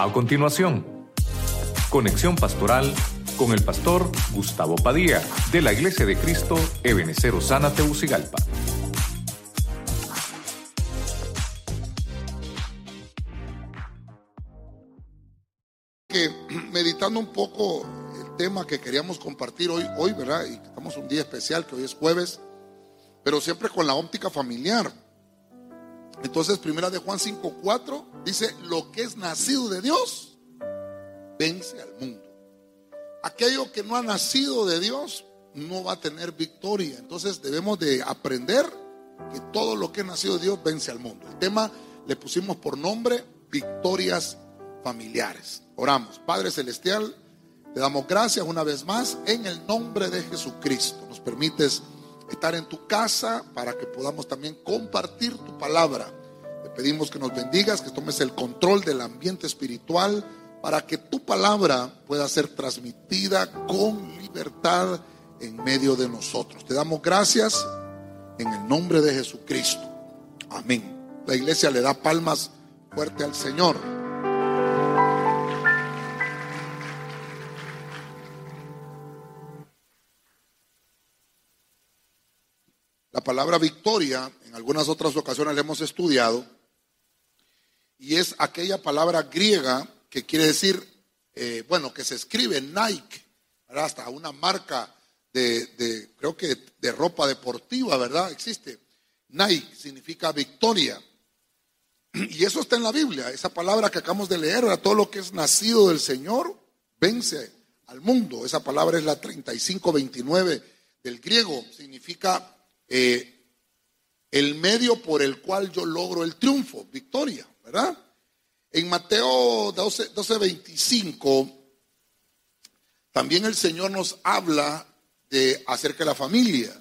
A continuación, conexión pastoral con el pastor Gustavo Padilla de la Iglesia de Cristo Ebenecer Osana Teucigalpa. Que meditando un poco el tema que queríamos compartir hoy, hoy, ¿verdad? Y estamos un día especial, que hoy es jueves, pero siempre con la óptica familiar. Entonces, primera de Juan 5:4 dice, lo que es nacido de Dios, vence al mundo. Aquello que no ha nacido de Dios no va a tener victoria. Entonces debemos de aprender que todo lo que es nacido de Dios vence al mundo. El tema le pusimos por nombre victorias familiares. Oramos. Padre Celestial, te damos gracias una vez más en el nombre de Jesucristo. Nos permites estar en tu casa para que podamos también compartir tu palabra. Te pedimos que nos bendigas, que tomes el control del ambiente espiritual para que tu palabra pueda ser transmitida con libertad en medio de nosotros. Te damos gracias en el nombre de Jesucristo. Amén. La iglesia le da palmas fuerte al Señor. La palabra victoria, en algunas otras ocasiones la hemos estudiado, y es aquella palabra griega que quiere decir, eh, bueno, que se escribe Nike, hasta una marca de, creo que de ropa deportiva, ¿verdad? Existe. Nike significa victoria. Y eso está en la Biblia, esa palabra que acabamos de leer, todo lo que es nacido del Señor vence al mundo. Esa palabra es la 3529 del griego, significa eh, el medio por el cual yo logro el triunfo, victoria, ¿verdad? En Mateo 12, 12 25, también el Señor nos habla de acerca de la familia.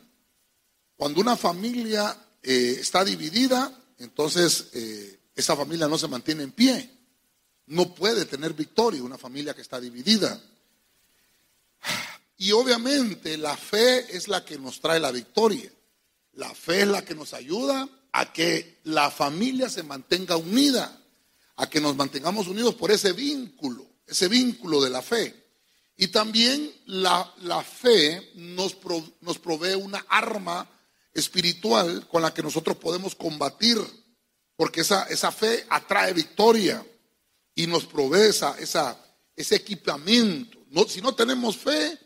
Cuando una familia eh, está dividida, entonces eh, esa familia no se mantiene en pie. No puede tener victoria una familia que está dividida. Y obviamente la fe es la que nos trae la victoria. La fe es la que nos ayuda a que la familia se mantenga unida, a que nos mantengamos unidos por ese vínculo, ese vínculo de la fe. Y también la, fe nos, nos provee una arma espiritual con la que nosotros podemos combatir, porque esa, esa fe atrae victoria y nos provee esa, ese equipamiento. No, si no tenemos fe,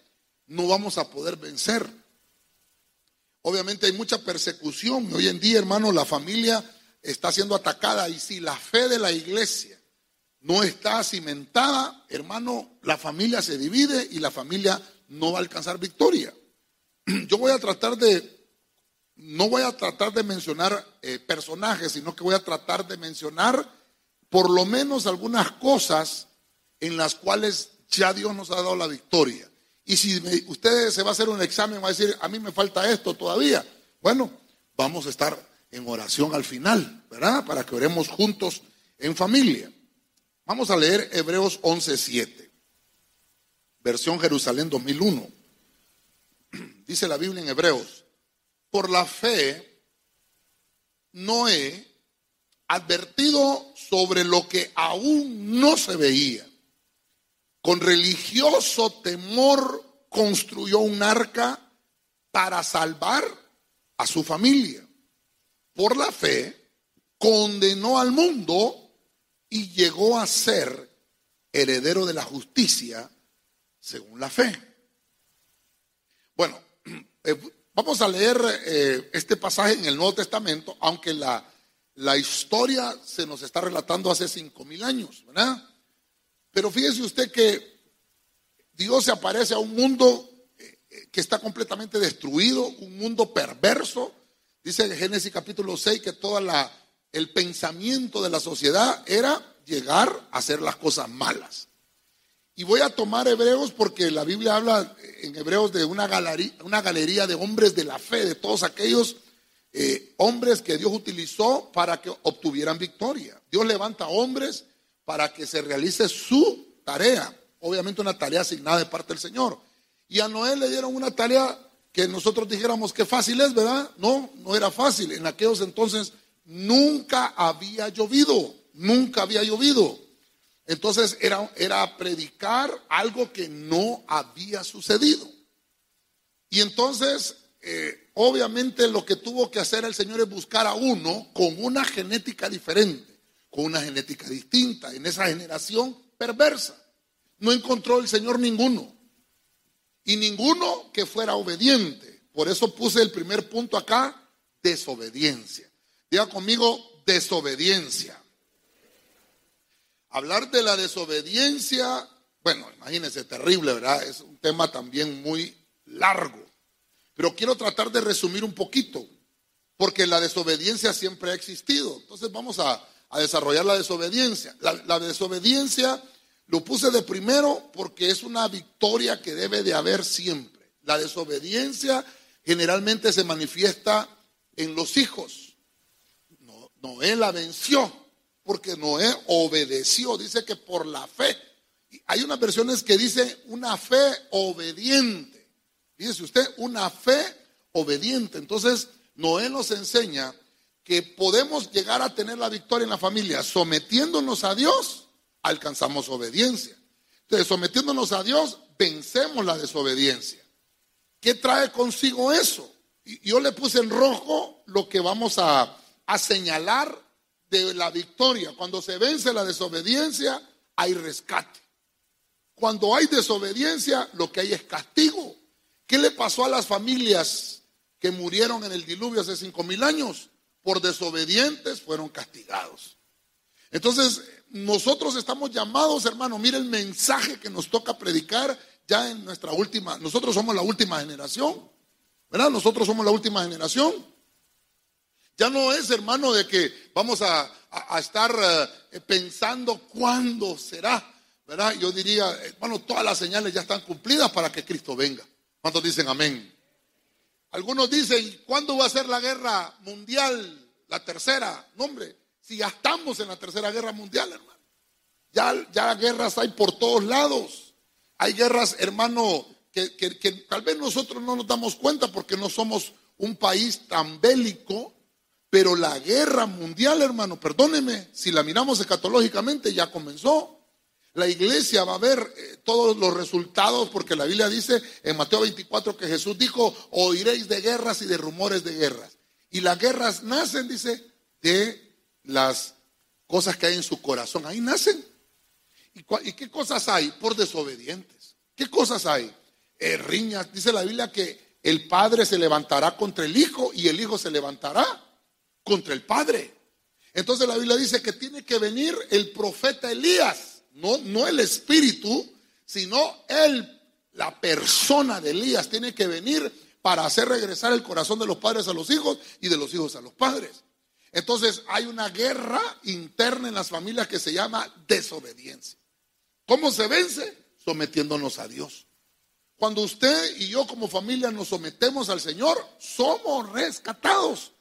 no vamos a poder vencer. Obviamente hay mucha persecución. Hoy en día, hermano, la familia está siendo atacada y si la fe de la iglesia no está cimentada, hermano, la familia se divide y la familia no va a alcanzar victoria. Yo voy a tratar de, no voy a tratar de mencionar eh, personajes, sino que voy a tratar de mencionar por lo menos algunas cosas en las cuales ya Dios nos ha dado la victoria. Y si usted se va a hacer un examen, va a decir, a mí me falta esto todavía. Bueno, vamos a estar en oración al final, ¿verdad? Para que oremos juntos en familia. Vamos a leer Hebreos 11:7, versión Jerusalén 2001. Dice la Biblia en Hebreos, por la fe, Noé, advertido sobre lo que aún no se veía, con religioso temor construyó un arca para salvar a su familia. Por la fe, condenó al mundo y llegó a ser heredero de la justicia según la fe. Bueno, eh, vamos a leer eh, este pasaje en el Nuevo Testamento, aunque la, la historia se nos está relatando hace cinco mil años, ¿verdad? Pero fíjese usted que Dios se aparece a un mundo eh, que está completamente destruido, un mundo perverso. Dice en Génesis capítulo 6 que toda la el pensamiento de la sociedad era llegar a hacer las cosas malas. Y voy a tomar Hebreos porque la Biblia habla en Hebreos de una galería, una galería de hombres de la fe, de todos aquellos eh, hombres que Dios utilizó para que obtuvieran victoria. Dios levanta hombres para que se realice su tarea, obviamente una tarea asignada de parte del Señor. Y a Noé le dieron una tarea que nosotros dijéramos que fácil es, ¿verdad? No, no era fácil. En aquellos entonces nunca había llovido, nunca había llovido. Entonces era, era predicar algo que no había sucedido. Y entonces, eh, obviamente lo que tuvo que hacer el Señor es buscar a uno con una genética diferente, con una genética distinta, en esa generación perversa. No encontró el Señor ninguno. Y ninguno que fuera obediente. Por eso puse el primer punto acá, desobediencia. Diga conmigo, desobediencia. Hablar de la desobediencia, bueno, imagínense, terrible, ¿verdad? Es un tema también muy largo. Pero quiero tratar de resumir un poquito, porque la desobediencia siempre ha existido. Entonces vamos a, desarrollar la desobediencia. La, la desobediencia lo puse de primero porque es una victoria que debe de haber siempre. La desobediencia generalmente se manifiesta en los hijos. Noé la venció porque Noé obedeció. Dice que por la fe. Hay unas versiones que dicen una fe obediente. Fíjese usted, una fe obediente. Entonces, Noé nos enseña que podemos llegar a tener la victoria en la familia sometiéndonos a Dios, alcanzamos obediencia. Entonces, sometiéndonos a Dios, vencemos la desobediencia. ¿Qué trae consigo eso? yo le puse en rojo lo que vamos a, a señalar de la victoria. Cuando se vence la desobediencia, hay rescate. Cuando hay desobediencia, lo que hay es castigo. ¿Qué le pasó a las familias que murieron en el diluvio hace cinco mil años? Por desobedientes fueron castigados. Entonces, nosotros estamos llamados, hermano, mire el mensaje que nos toca predicar ya en nuestra última, nosotros somos la última generación, ¿verdad? Nosotros somos la última generación. Ya no es, hermano, de que vamos a, estar eh, pensando cuándo será, ¿verdad? Yo diría, hermano, todas las señales ya están cumplidas para que Cristo venga. ¿Cuántos dicen amén? Algunos dicen, ¿cuándo va a ser la guerra mundial, la tercera? No, hombre, si ya estamos en la tercera guerra mundial, hermano. Ya, ya guerras hay por todos lados. Hay guerras, hermano, que, que tal vez nosotros no nos damos cuenta porque no somos un país tan bélico, pero la guerra mundial, hermano, perdóneme, si la miramos escatológicamente, ya comenzó. La iglesia va a ver eh, todos los resultados, porque la Biblia dice en Mateo 24 que Jesús dijo, oiréis de guerras y de rumores de guerras. Y las guerras nacen, dice, de las cosas que hay en su corazón. Ahí nacen. ¿Y, qué cosas hay? Por desobedientes. ¿Qué cosas hay? Eh, riñas. Dice la Biblia que el padre se levantará contra el hijo y el hijo se levantará contra el Padre. Entonces la Biblia dice que tiene que venir el profeta Elías, no, no el espíritu, sino él, la persona de Elías, tiene que venir para hacer regresar el corazón de los padres a los hijos y de los hijos a los padres. Entonces hay una guerra interna en las familias que se llama desobediencia. ¿Cómo se vence? Sometiéndonos a Dios. Cuando usted y yo como familia nos sometemos al Señor, somos rescatados.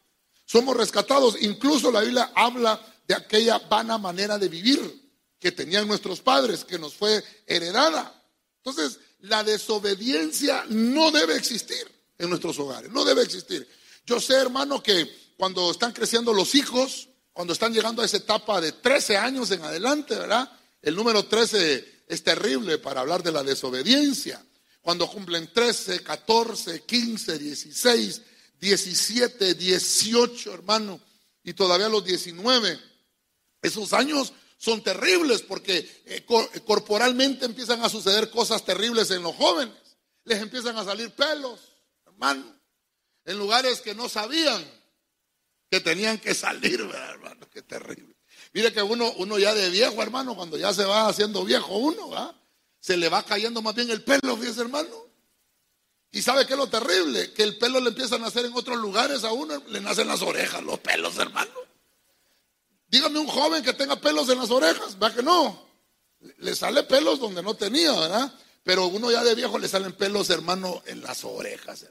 Somos rescatados. Incluso la Biblia habla de aquella vana manera de vivir que tenían nuestros padres, que nos fue heredada. Entonces, la desobediencia no debe existir en nuestros hogares, no debe existir. Yo sé, hermano, que cuando están creciendo los hijos, cuando están llegando a esa etapa de 13 años en adelante, ¿verdad? El número 13 es terrible para hablar de la desobediencia. Cuando cumplen 13, 14, 15, 16, 17, 18, hermano, y todavía los 19. Esos años son terribles porque eh, eh, corporalmente empiezan a suceder cosas terribles en los jóvenes. Les empiezan a salir pelos, hermano, en lugares que no sabían que tenían que salir, hermano, qué terrible. Mire que uno, uno ya de viejo, hermano, cuando ya se va haciendo viejo uno, se le va cayendo más bien el pelo, fíjese, hermano. Y sabe qué es lo terrible, que el pelo le empieza a nacer en otros lugares a uno, le nacen las orejas, los pelos, hermano. Dígame un joven que tenga pelos en las orejas, va que no. Le sale pelos donde no tenía, ¿verdad? Pero uno ya de viejo le salen pelos, hermano, en las orejas,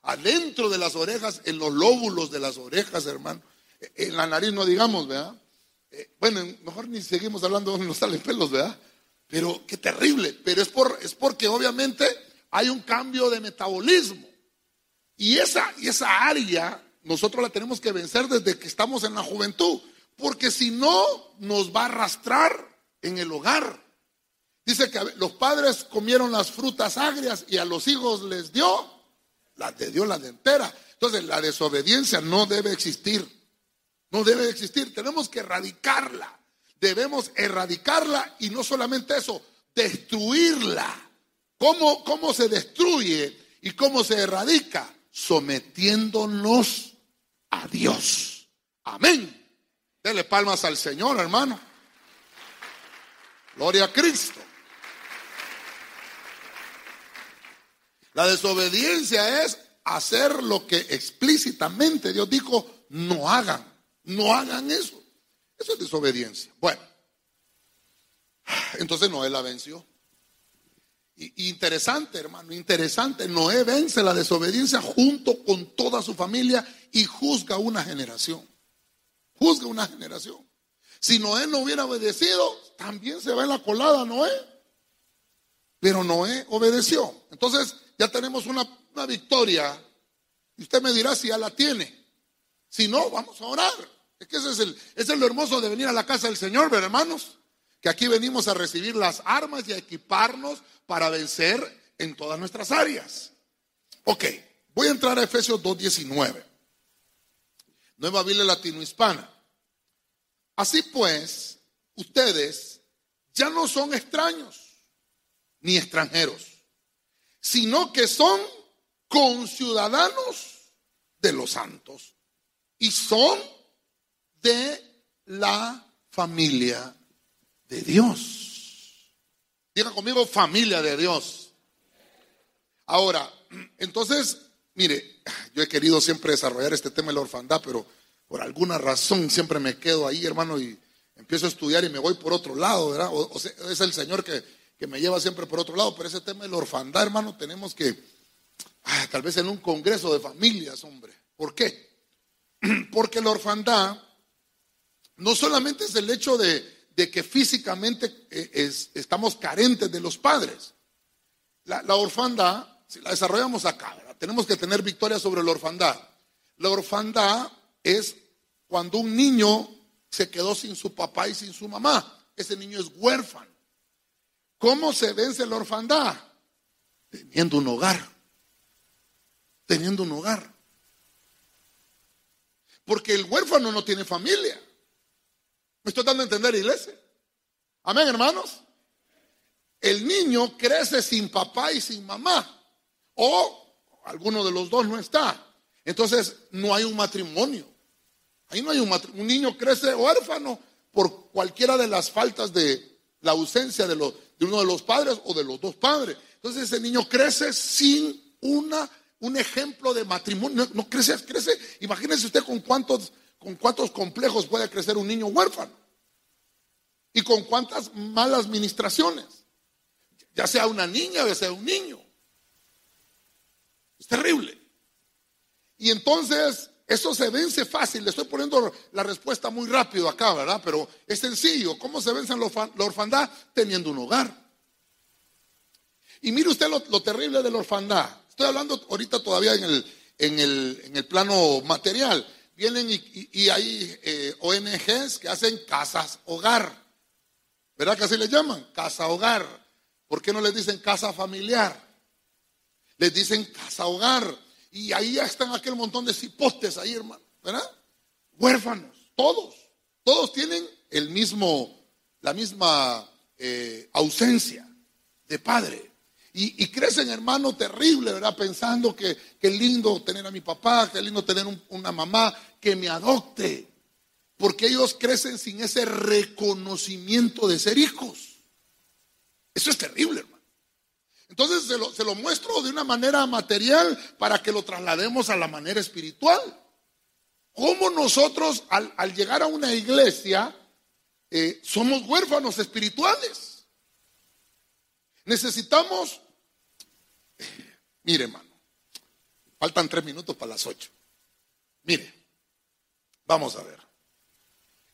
Adentro de las orejas, en los lóbulos de las orejas, hermano. En la nariz no digamos, ¿verdad? Eh, bueno, mejor ni seguimos hablando donde nos salen pelos, ¿verdad? Pero qué terrible. Pero es, por, es porque obviamente hay un cambio de metabolismo. Y esa, y esa área nosotros la tenemos que vencer desde que estamos en la juventud, porque si no nos va a arrastrar en el hogar. Dice que los padres comieron las frutas agrias y a los hijos les dio, las de Dios, las de entera. Entonces la desobediencia no debe existir. No debe existir. Tenemos que erradicarla. Debemos erradicarla y no solamente eso, destruirla. ¿Cómo, cómo se destruye y cómo se erradica? Sometiéndonos a Dios. Amén. Dele palmas al Señor, hermano. Gloria a Cristo. La desobediencia es hacer lo que explícitamente Dios dijo, no hagan, no hagan eso. Eso es desobediencia. Bueno, entonces Noé la venció. Y, interesante, hermano, interesante. Noé vence la desobediencia junto con toda su familia y juzga una generación. Juzga una generación. Si Noé no hubiera obedecido, también se va en la colada Noé. Pero Noé obedeció. Entonces ya tenemos una, una victoria. Y usted me dirá si ya la tiene. Si no, vamos a orar. Es que ese es, el, es lo hermoso de venir a la casa del Señor, ¿verdad, hermanos? Que aquí venimos a recibir las armas y a equiparnos para vencer en todas nuestras áreas. Ok, voy a entrar a Efesios 2.19. Nueva Biblia Latino-Hispana. Así pues, ustedes ya no son extraños ni extranjeros, sino que son conciudadanos de los santos y son de la familia de Dios. Diga conmigo familia de Dios. Ahora, entonces, mire, yo he querido siempre desarrollar este tema de la orfandad, pero por alguna razón siempre me quedo ahí, hermano, y empiezo a estudiar y me voy por otro lado, ¿verdad? O, sea, es el Señor que, que, me lleva siempre por otro lado, pero ese tema de la orfandad, hermano, tenemos que, ah, tal vez en un congreso de familias, hombre. ¿Por qué? Porque la orfandad no solamente es el hecho de, de que físicamente eh, estamos carentes de los padres. La, orfandad, si la desarrollamos acá, tenemos que tener victoria sobre la orfandad. La orfandad es cuando un niño se quedó sin su papá y sin su mamá. Ese niño es huérfano. ¿Cómo se vence la orfandad? Teniendo un hogar. Teniendo un hogar. Porque el huérfano no tiene familia. ¿Me estoy dando a entender, iglesia? Amén, hermanos. El niño crece sin papá y sin mamá. O alguno de los dos no está. Entonces no hay un matrimonio. Ahí no hay un matrimonio. Un niño crece huérfano por cualquiera de las faltas de la ausencia de, de uno de los padres o de los dos padres. Entonces ese niño crece sin una, un ejemplo de matrimonio. No, crece, crece. Imagínense usted con cuántos con cuántos complejos puede crecer un niño huérfano y con cuántas malas ministraciones, ya sea una niña, ya sea un niño. Es terrible. Y entonces eso se vence fácil. Le estoy poniendo la respuesta muy rápido acá, ¿verdad? Pero es sencillo. ¿Cómo se vence la orfandad? Teniendo un hogar. Y mire usted lo, terrible de la orfandad. Estoy hablando ahorita todavía en el, en el, en el plano material vienen y, hay eh, ONGs que hacen casas hogar. ¿Verdad que así le llaman? Casa hogar. ¿Por qué no les dicen casa familiar? Les dicen casa hogar. Y ahí ya están aquel montón de cipostes ahí, hermano. ¿Verdad? Huérfanos. Todos. Todos tienen el mismo, la misma eh, ausencia de padre. Y, crecen, hermano, terrible, ¿verdad? Pensando que qué lindo tener a mi papá, qué lindo tener una mamá que me adopte. Porque ellos crecen sin ese reconocimiento de ser hijos. Eso es terrible, hermano. Entonces se lo, se lo muestro de una manera material para que lo traslademos a la manera espiritual. ¿Cómo nosotros al, llegar a una iglesia eh, somos huérfanos espirituales? Necesitamos Mire, hermano, faltan tres minutos para las ocho. Mire, vamos a ver.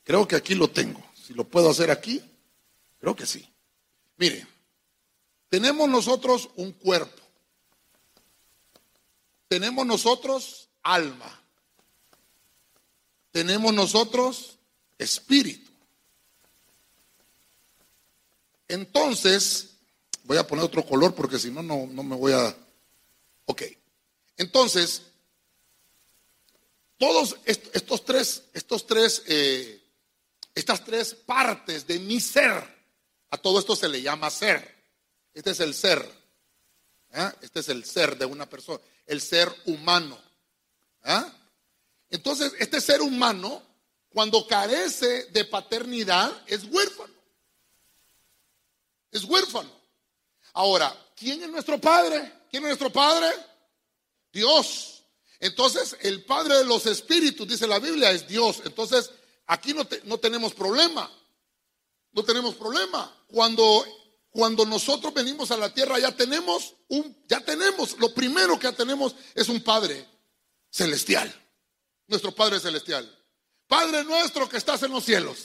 Creo que aquí lo tengo. Si lo puedo hacer aquí, creo que sí. Mire, tenemos nosotros un cuerpo. Tenemos nosotros alma. Tenemos nosotros espíritu. Entonces, voy a poner otro color porque si no, no me voy a... Ok. Entonces, todos estos tres, estos tres, eh, estas tres partes de mi ser, a todo esto se le llama ser. Este es el ser. ¿eh? Este es el ser de una persona, el ser humano. ¿eh? Entonces, este ser humano, cuando carece de paternidad, es huérfano. Es huérfano. Ahora, ¿quién es nuestro padre? ¿Quién es nuestro padre? Dios. Entonces, el Padre de los Espíritus, dice la Biblia, es Dios. Entonces, aquí no, no tenemos problema. No tenemos problema. Cuando, cuando nosotros venimos a la tierra, ya tenemos un, ya tenemos, lo primero que ya tenemos es un Padre celestial. Nuestro Padre celestial. Padre nuestro que estás en los cielos.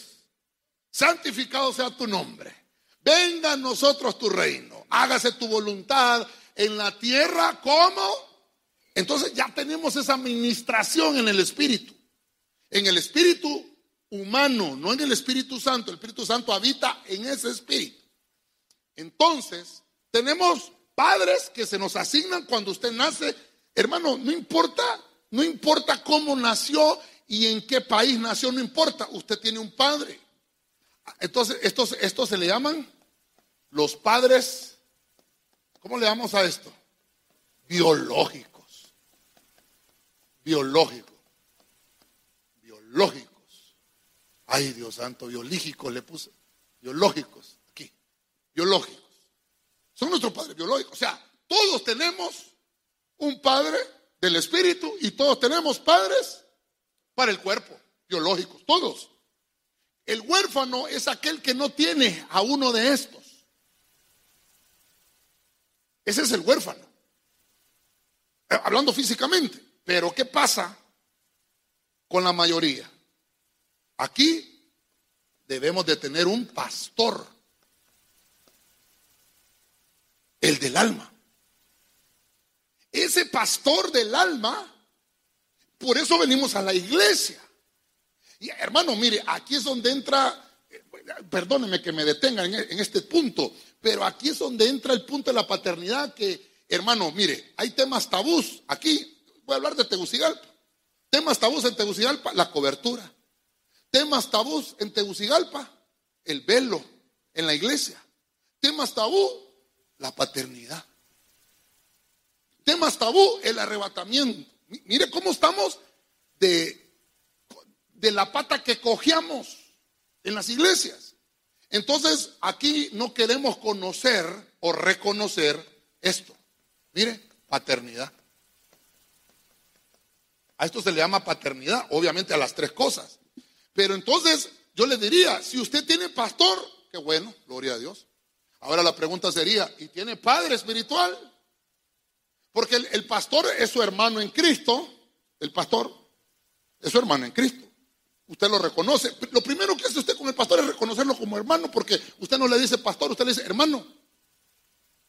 Santificado sea tu nombre. Venga a nosotros tu reino. Hágase tu voluntad en la tierra como entonces ya tenemos esa administración en el Espíritu. En el Espíritu humano, no en el Espíritu Santo. El Espíritu Santo habita en ese Espíritu. Entonces, tenemos padres que se nos asignan cuando usted nace. Hermano, no importa, no importa cómo nació y en qué país nació, no importa. Usted tiene un padre. Entonces, estos, estos se le llaman los padres, ¿cómo le llamamos a esto? Biológicos biológicos. Biológicos. Ay, Dios santo, biológicos le puse. Biológicos. Biológicos. Son nuestros padres biológicos. O sea, todos tenemos un padre del espíritu y todos tenemos padres para el cuerpo, biológicos, todos. El huérfano es aquel que no tiene a uno de estos. Ese es el huérfano. Eh, hablando físicamente. Pero ¿qué pasa con la mayoría? Aquí debemos de tener un pastor, el del alma. Ese pastor del alma, por eso venimos a la iglesia. Y hermano, mire, aquí es donde entra, perdóneme que me detenga en este punto, pero aquí es donde entra el punto de la paternidad que, hermano, mire, hay temas tabús aquí Voy a hablar de Tegucigalpa. Temas tabús en Tegucigalpa, la cobertura. Temas tabús en Tegucigalpa, el velo en la iglesia. Temas tabú, la paternidad. Temas tabú, el arrebatamiento. Mire cómo estamos de, de la pata que cogíamos en las iglesias. Entonces, aquí no queremos conocer o reconocer esto. Mire, paternidad. A esto se le llama paternidad, obviamente a las tres cosas. Pero entonces yo le diría, si usted tiene pastor, qué bueno, gloria a Dios. Ahora la pregunta sería, ¿y tiene padre espiritual? Porque el, pastor es su hermano en Cristo, el pastor es su hermano en Cristo. Usted lo reconoce. Lo primero que hace usted con el pastor es reconocerlo como hermano, porque usted no le dice pastor, usted le dice hermano.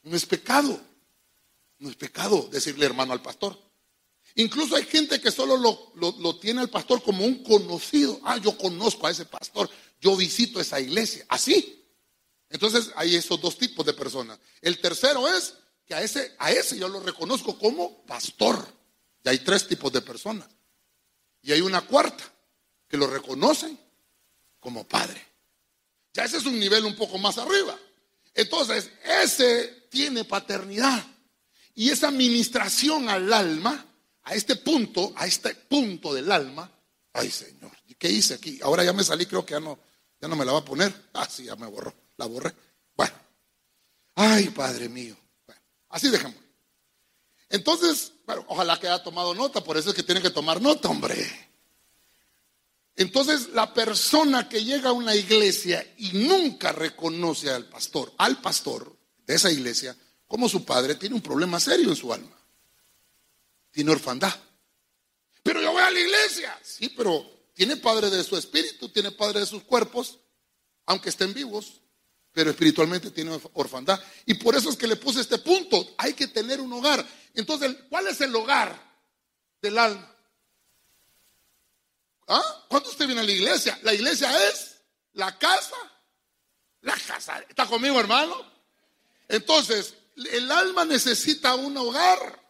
No es pecado. No es pecado decirle hermano al pastor. Incluso hay gente que solo lo, tiene al pastor como un conocido. Ah, yo conozco a ese pastor, yo visito esa iglesia. Así. Entonces hay esos dos tipos de personas. El tercero es que a ese, a ese yo lo reconozco como pastor. Y hay tres tipos de personas. Y hay una cuarta que lo reconocen como padre. Ya ese es un nivel un poco más arriba. Entonces, ese tiene paternidad. Y esa administración al alma a este punto, a este punto del alma, ay Señor, ¿y qué hice aquí? Ahora ya me salí, creo que ya no, ya no me la va a poner. Ah, sí, ya me borró, la borré. Bueno, ay Padre mío. Bueno, así dejamos. Entonces, bueno, ojalá que haya tomado nota, por eso es que tienen que tomar nota, hombre. Entonces, la persona que llega a una iglesia y nunca reconoce al pastor, al pastor de esa iglesia, como su padre, tiene un problema serio en su alma tiene orfandad. Pero yo voy a la iglesia. Sí, pero tiene padre de su espíritu, tiene padre de sus cuerpos, aunque estén vivos, pero espiritualmente tiene orfandad. Y por eso es que le puse este punto. Hay que tener un hogar. Entonces, ¿cuál es el hogar del alma? ¿Ah? ¿Cuándo usted viene a la iglesia? La iglesia es la casa, La casa. ¿Está conmigo, hermano? Entonces, el alma necesita un hogar.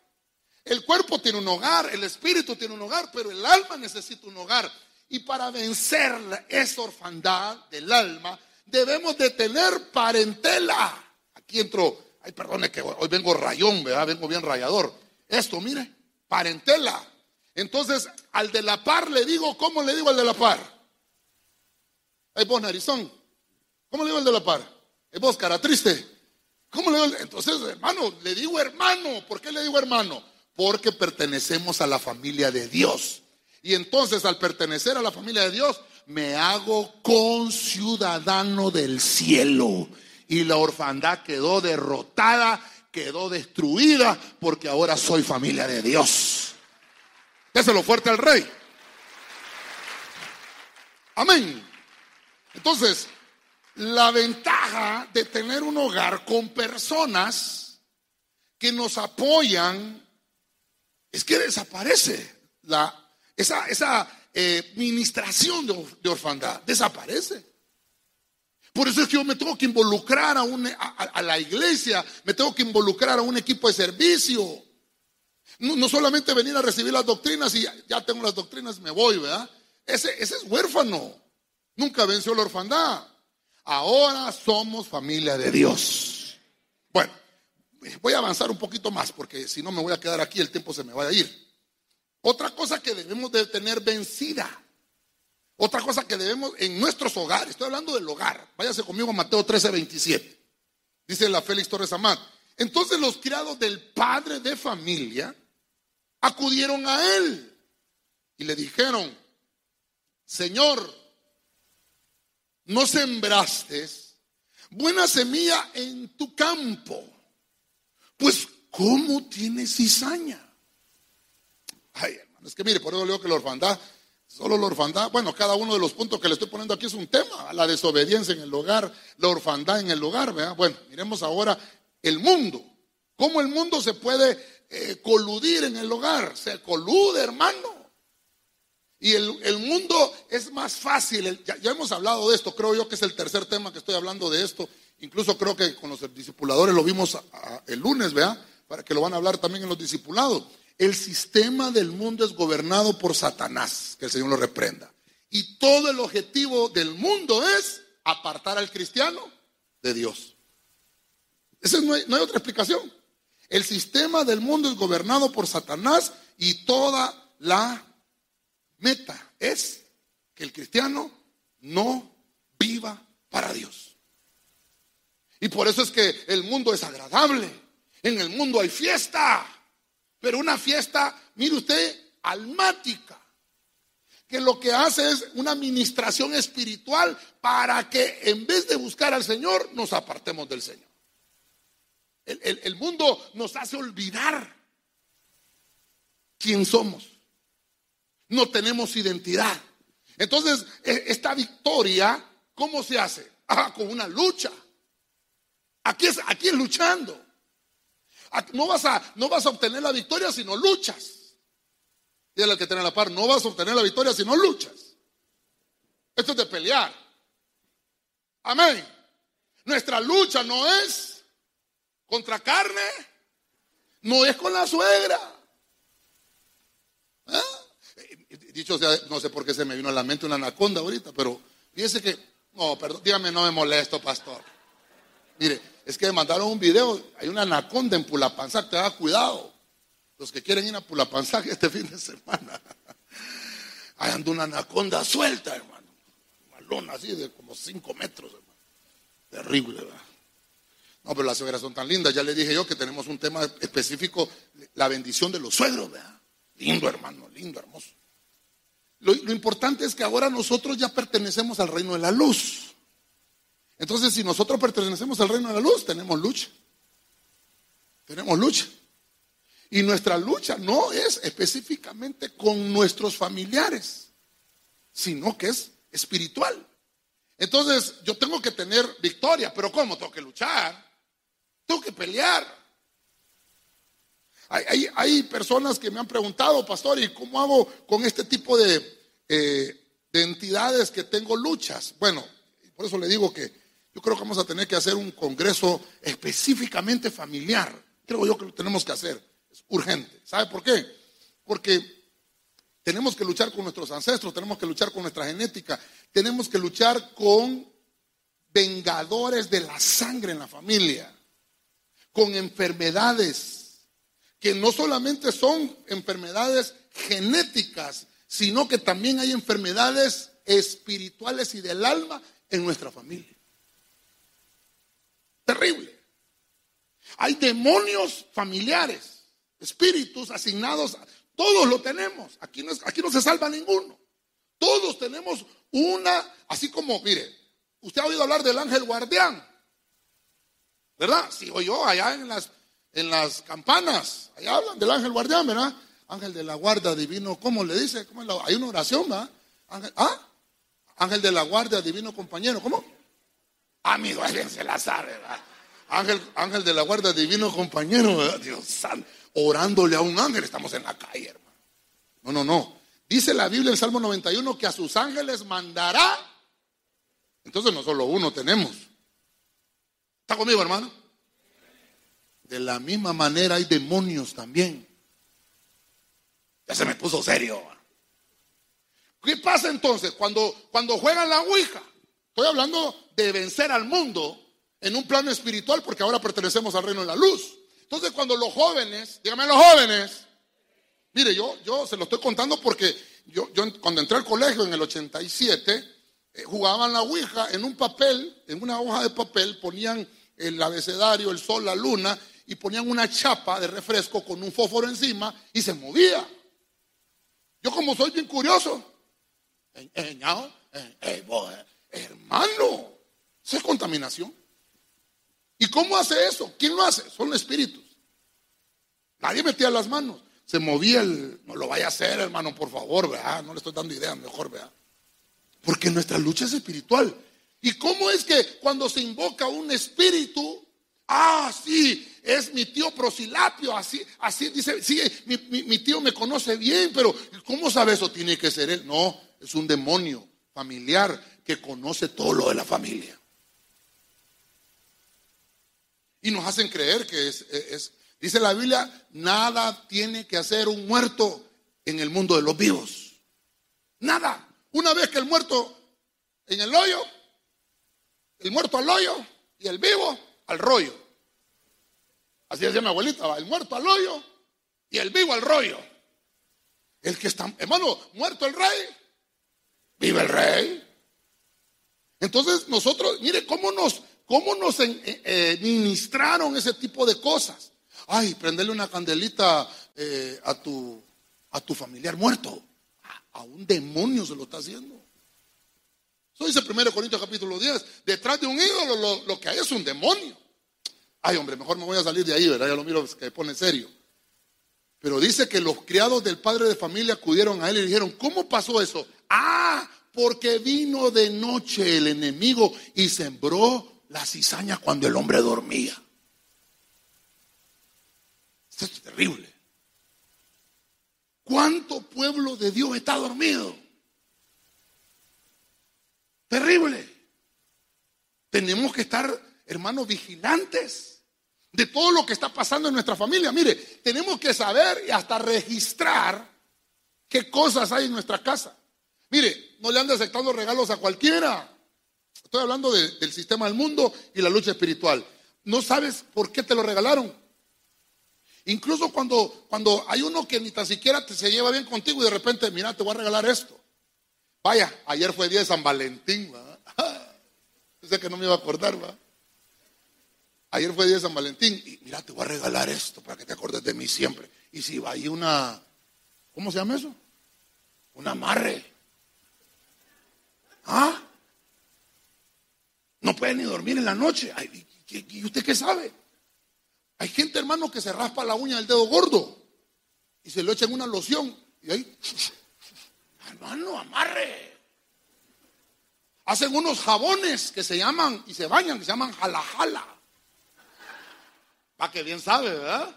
El cuerpo tiene un hogar, el espíritu tiene un hogar, pero el alma necesita un hogar. Y para vencer esa orfandad del alma, debemos de tener parentela. Aquí entro, ay, perdone que hoy vengo rayón, ¿verdad? Vengo bien rayador. Esto, mire, parentela. Entonces, al de la par le digo, ¿cómo le digo al de la par? Ay, vos, narizón. ¿Cómo le digo al de la par? Es vos, cara triste. ¿Cómo le digo? Entonces, hermano, le digo hermano. ¿Por qué le digo hermano? Porque pertenecemos a la familia de Dios. Y entonces, al pertenecer a la familia de Dios, me hago conciudadano del cielo. Y la orfandad quedó derrotada, quedó destruida, porque ahora soy familia de Dios. lo fuerte al rey. Amén. Entonces, la ventaja de tener un hogar con personas que nos apoyan es que desaparece la, esa, esa eh, ministración de, orfandad, desaparece. Por eso es que yo me tengo que involucrar a, a, la iglesia, me tengo que involucrar a un equipo de servicio. No, solamente venir a recibir las doctrinas y ya, tengo las doctrinas, me voy, ¿verdad? Ese, ese es huérfano. Nunca venció la orfandad. Ahora somos familia de Dios. Bueno, voy a avanzar un poquito más porque si no me voy a quedar aquí, el tiempo se me va a ir. Otra cosa que debemos de tener vencida. Otra cosa que debemos en nuestros hogares. Estoy hablando del hogar. Váyase conmigo a Mateo 13, 27. Dice la Félix Torres Amat. Entonces los criados del padre de familia acudieron a él y le dijeron, Señor, no sembraste buena semilla en tu campo, pues ¿cómo tienes cizaña? Ay, hermano, es que mire, por eso le digo que la orfandad, solo la orfandad, bueno, cada uno de los puntos que le estoy poniendo aquí es un tema, la desobediencia en el hogar, la orfandad en el hogar, ¿verdad? Bueno, miremos ahora el mundo, cómo el mundo se puede eh, coludir en el hogar, se colude, hermano. Y el, mundo es más fácil, ya, hemos hablado de esto, creo yo que es el tercer tema que estoy hablando de esto. Incluso creo que con los discipuladores lo vimos el lunes, ¿vea? Para que lo van a hablar también en los discipulados. El sistema del mundo es gobernado por Satanás, que el Señor lo reprenda. Y todo el objetivo del mundo es apartar al cristiano de Dios. Esa no hay, no hay otra explicación. El sistema del mundo es gobernado por Satanás y toda la meta es que el cristiano no viva para Dios. Y por eso es que el mundo es agradable. En el mundo hay fiesta, pero una fiesta, mire usted, almática, que lo que hace es una administración espiritual para que en vez de buscar al Señor, nos apartemos del Señor. El, el mundo nos hace olvidar quién somos no tenemos identidad. Entonces, e, esta victoria, ¿cómo se hace? Ah, con una lucha. Aquí es, aquí es luchando. No vas, a, no vas a obtener la victoria si no luchas. Dile al que tiene la par, no vas a obtener la victoria si no luchas. Esto es de pelear. Amén. Nuestra lucha no es contra carne, no es con la suegra. ¿Eh? Dicho sea, no sé por qué se me vino a la mente una anaconda ahorita, pero fíjese que, no, perdón, dígame, no me molesto, pastor. Mire, es que me mandaron un video, hay una anaconda en Pulapanzac, te da cuidado. Los que quieren ir a Pulapanzac este fin de semana. Hay anda una anaconda suelta, hermano. Una lona así de como 5 metros, hermano. Terrible, ¿verdad? No, pero las suegras son tan lindas. Ya le dije yo que tenemos un tema específico, la bendición de los suegros, ¿verdad? Lindo, hermano, lindo, hermoso. Lo, importante es que ahora nosotros ya pertenecemos al reino de la luz. Entonces, si nosotros pertenecemos al reino de la luz, tenemos lucha. Tenemos lucha. Y nuestra lucha no es específicamente con nuestros familiares, sino que es espiritual. Entonces, yo tengo que tener victoria, pero ¿cómo? Tengo que luchar, tengo que pelear. Hay, personas que me han preguntado, pastor, ¿y cómo hago con este tipo de, eh, de entidades que tengo luchas? Bueno, por eso le digo que Yo creo que vamos a tener que hacer un congreso específicamente familiar. Creo yo que lo tenemos que hacer. Es urgente. ¿Sabe por qué? Porque tenemos que luchar con nuestros ancestros, tenemos que luchar con nuestra genética, tenemos que luchar con vengadores de la sangre en la familia, con enfermedades que no solamente son enfermedades genéticas, sino que también hay enfermedades espirituales y del alma en nuestra familia. Terrible. Hay demonios familiares, espíritus asignados, todos lo tenemos. Aquí no, aquí no se salva ninguno. Todos tenemos una, así como, mire, usted ha oído hablar del ángel guardián, ¿verdad? Sí, yo allá en las, en las campanas, allá hablan del ángel guardián, ¿verdad? Ángel de la guardia divino, ¿cómo le dice? ¿Cómo Hay una oración, ¿verdad? Ángel, ¿ah? Ángel de la guardia divino compañero, ¿cómo? Amigo, alguien se la sabe. Ángel, ángel de la guardia divino compañero. Dios santo, orándole a un ángel, estamos en la calle, hermano. No, no, no. Dice la Biblia en Salmo 91 que a sus ángeles mandará. Entonces no solo uno tenemos. ¿Está conmigo, hermano? De la misma manera hay demonios también. Ya se me puso serio. ¿Qué pasa entonces cuando, cuando juegan la Ouija? Estoy hablando de vencer al mundo en un plano espiritual porque ahora pertenecemos al reino de la luz. Entonces cuando los jóvenes, dígame los jóvenes, mire, yo, yo se lo estoy contando porque yo, yo cuando entré al colegio en el 87, eh, jugaban la Ouija en un papel, en una hoja de papel, ponían el abecedario, el sol, la luna, y ponían una chapa de refresco con un fósforo encima y se movía. Yo como soy bien curioso, hermano, eso es contaminación. ¿Y cómo hace eso? ¿Quién lo hace? Son espíritus. Nadie metía las manos. Se movía el... No lo vaya a hacer, hermano, por favor. No le estoy dando ideas, mejor, vea. Porque nuestra lucha es espiritual. ¿Y cómo es que cuando se invoca un espíritu, ah, sí, es mi tío Prosilapio, así, así dice, sí, mi, tío me conoce bien, pero ¿cómo sabe eso? Tiene que ser él. No, es un demonio familiar que conoce todo lo de la familia. Y nos hacen creer que es, es, dice la Biblia, nada tiene que hacer un muerto en el mundo de los vivos. Nada. Una vez que el muerto en el hoyo, el muerto al hoyo y el vivo al rollo. Así decía mi abuelita, el muerto al hoyo y el vivo al rollo. El que está, hermano, muerto el rey, vive el rey. Entonces nosotros, mire cómo nos, cómo nos eh, eh, ministraron ese tipo de cosas. Ay, prenderle una candelita eh, a, tu, a tu familiar muerto. A, un demonio se lo está haciendo. Eso dice 1 Corintios capítulo 10. Detrás de un ídolo lo, que hay es un demonio. Ay, hombre, mejor me voy a salir de ahí, ¿verdad? Ya lo miro que pone serio. Pero dice que los criados del padre de familia acudieron a él y dijeron, ¿cómo pasó eso? Ah, porque vino de noche el enemigo y sembró la cizaña cuando el hombre dormía. Esto es terrible. ¿Cuánto pueblo de Dios está dormido? Terrible. Tenemos que estar hermanos, vigilantes de todo lo que está pasando en nuestra familia. Mire, tenemos que saber y hasta registrar qué cosas hay en nuestra casa. Mire, no le ande aceptando regalos a cualquiera. Estoy hablando del sistema del mundo y la lucha espiritual. No sabes por qué te lo regalaron. Incluso cuando, cuando hay uno que ni tan siquiera te, se lleva bien contigo y de repente, mira, te voy a regalar esto. Vaya, ayer fue día de San Valentín, ¿va? Sé que no me iba a acordar, ¿va? Ayer fue día de San Valentín y mira, te voy a regalar esto para que te acordes de mí siempre. Y si va ahí una, ¿cómo se llama eso? Un amarre. ¿Ah? No puede ni dormir en la noche. ¿Y usted qué sabe? Hay gente, hermano, que se raspa la uña del dedo gordo y se lo echa en una loción. Y ahí, hermano, amarre. Hacen unos jabones que se llaman y se bañan, que se llaman jalajala. Para que bien sabe, ¿verdad?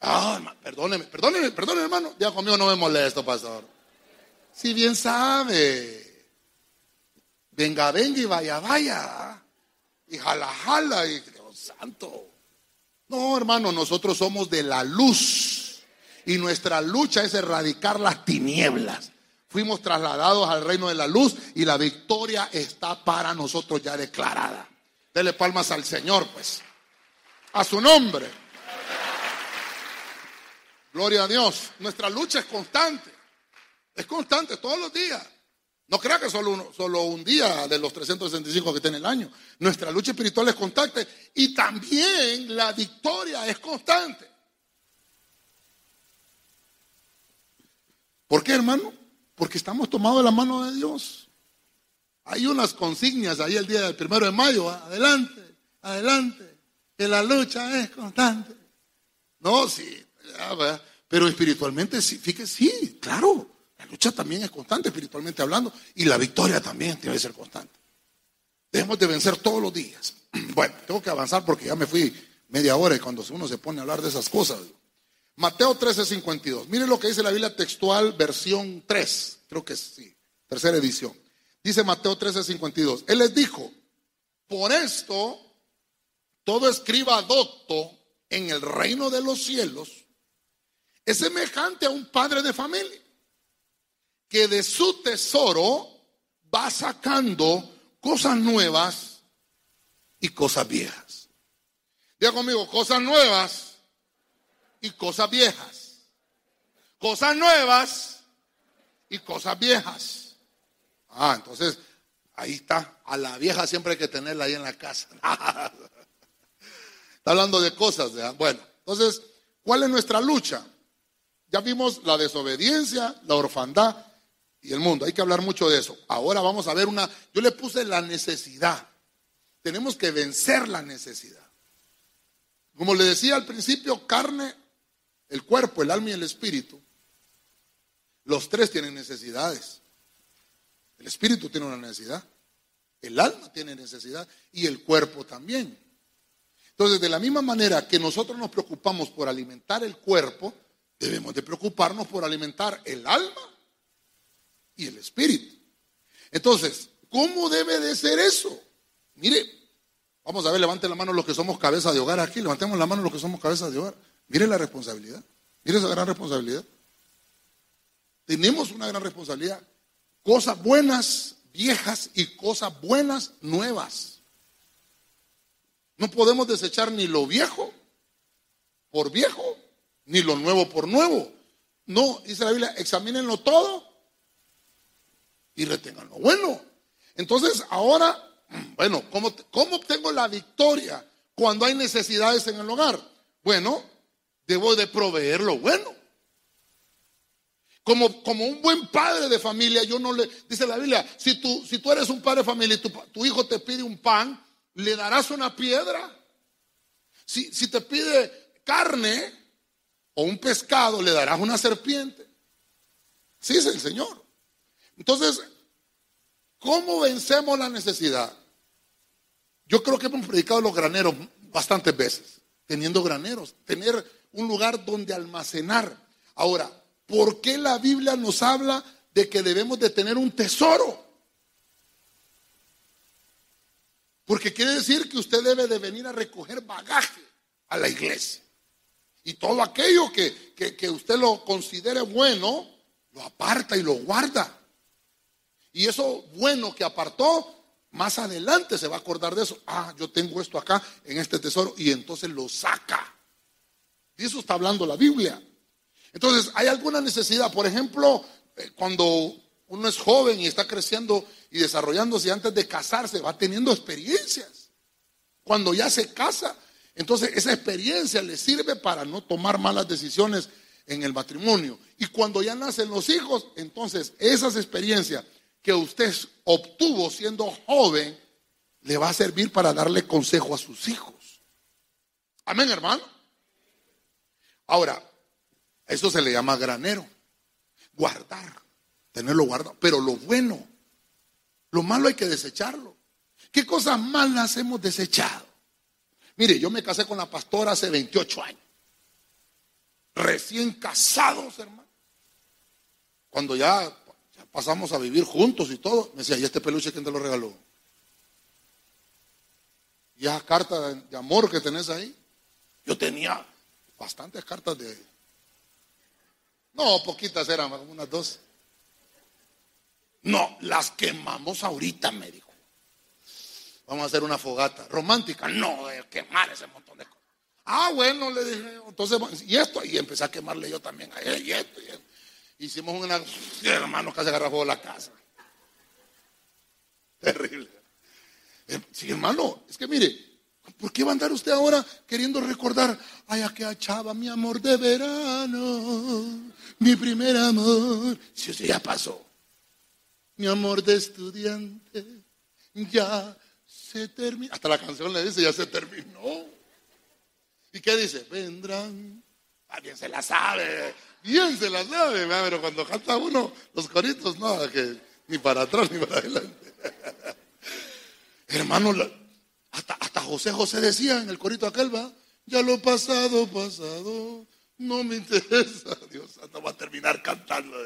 Ah, perdóneme, perdóneme, perdóneme, hermano. Ya conmigo no me molesto, pastor. Si bien sabe. Venga, venga y vaya, vaya. y jala, jala, y Dios santo. No, hermano, nosotros somos de la luz y nuestra lucha es erradicar las tinieblas. Fuimos trasladados al reino de la luz y la victoria está para nosotros ya declarada. Dele palmas al Señor, pues. A su nombre. Gloria a Dios. Nuestra lucha es constante. Es constante todos los días. No crea que solo, solo un día de los 365 que tiene el año. Nuestra lucha espiritual es constante y también la victoria es constante. ¿Por qué, hermano? Porque estamos tomados de la mano de Dios. Hay unas consignas ahí el día del primero de mayo. Adelante, adelante. Que la lucha es constante. No, sí. Pero espiritualmente, sí, fíjese, sí, claro. La lucha también es constante espiritualmente hablando y la victoria también debe ser constante. Debemos de vencer todos los días. Bueno, tengo que avanzar porque ya me fui media hora y cuando uno se pone a hablar de esas cosas. Mateo 13, 52. Miren lo que dice la Biblia textual, versión 3. Creo que sí, tercera edición. Dice Mateo 13, 52. Él les dijo, por esto todo escriba docto en el reino de los cielos es semejante a un padre de familia que de su tesoro va sacando cosas nuevas y cosas viejas. Diga conmigo, cosas nuevas y cosas viejas. Cosas nuevas y cosas viejas. Ah, entonces ahí está. A la vieja siempre hay que tenerla ahí en la casa. hablando de cosas. Bueno, entonces, ¿cuál es nuestra lucha? Ya vimos la desobediencia, la orfandad y el mundo. Hay que hablar mucho de eso. Ahora vamos a ver una, yo le puse la necesidad. Tenemos que vencer la necesidad. Como le decía al principio, carne, el cuerpo, el alma y el espíritu. Los tres tienen necesidades. El espíritu tiene una necesidad, el alma tiene necesidad y el cuerpo también. Entonces, de la misma manera que nosotros nos preocupamos por alimentar el cuerpo, debemos de preocuparnos por alimentar el alma y el espíritu. Entonces, ¿cómo debe de ser eso? Mire, vamos a ver, levanten la mano los que somos cabeza de hogar aquí, levantemos la mano los que somos cabeza de hogar. Mire la responsabilidad, mire esa gran responsabilidad. Tenemos una gran responsabilidad. Cosas buenas, viejas y cosas buenas, nuevas. No podemos desechar ni lo viejo por viejo, ni lo nuevo por nuevo. No, dice la Biblia, examínenlo todo y retengan lo bueno. Entonces, ahora, bueno, ¿cómo, ¿cómo obtengo la victoria cuando hay necesidades en el hogar? Bueno, debo de proveer lo bueno. Como, como, un buen padre de familia, yo no le, dice la Biblia, si tú, si tú eres un padre de familia y tu, tu hijo te pide un pan, ¿le darás una piedra? Si, si te pide carne o un pescado, ¿le darás una serpiente? Sí, es el Señor. Entonces, ¿cómo vencemos la necesidad? Yo creo que hemos predicado los graneros bastantes veces, teniendo graneros, tener un lugar donde almacenar. Ahora, ¿por qué la Biblia nos habla de que debemos de tener un tesoro? Porque quiere decir que usted debe de venir a recoger bagaje a la iglesia. Y todo aquello que, que, que usted lo considere bueno, lo aparta y lo guarda. Y eso bueno que apartó, más adelante se va a acordar de eso. Ah, yo tengo esto acá en este tesoro y entonces lo saca. De eso está hablando la Biblia. Entonces, hay alguna necesidad, por ejemplo, eh, cuando uno es joven y está creciendo y desarrollándose antes de casarse, va teniendo experiencias. Cuando ya se casa, entonces esa experiencia le sirve para no tomar malas decisiones en el matrimonio. Y cuando ya nacen los hijos, entonces esas experiencias que usted obtuvo siendo joven le va a servir para darle consejo a sus hijos. Amén, hermano. Ahora, eso se le llama granero. Guardar, tenerlo guardado. Pero lo bueno, lo malo hay que desecharlo. ¿Qué cosas malas hemos desechado? Mire, yo me casé con la pastora hace 28 años. Recién casados, hermano. Cuando ya pasamos a vivir juntos y todo. Me decía, ¿y este peluche quién te lo regaló? Y esa carta de amor que tenés ahí, yo tenía bastantes cartas de... No, poquitas eran, unas dos. No, las quemamos ahorita, me dijo. Vamos a hacer una fogata romántica. No, quemar ese montón de cosas. Ah, bueno, le dije, entonces, y esto, y empecé a quemarle yo también, y esto. Hicimos una, hermano, casi agarró la casa. Terrible. Eh, sí, hermano, es que mire, ¿por qué va a andar usted ahora queriendo recordar, ay, aquella chava, mi amor de verano, mi primer amor? Si usted ya pasó, mi amor de estudiante, ya se terminó. Hasta la canción le dice, ya se terminó. ¿Y qué dice? Vendrán. Alguien se la sabe, bien se la sabe, pero cuando canta uno los coritos, no, que ni para atrás ni para adelante. Hermano, hasta, hasta José José decía en el corito aquel, va, ya lo pasado, pasado, no me interesa. Dios santo, va a terminar cantando.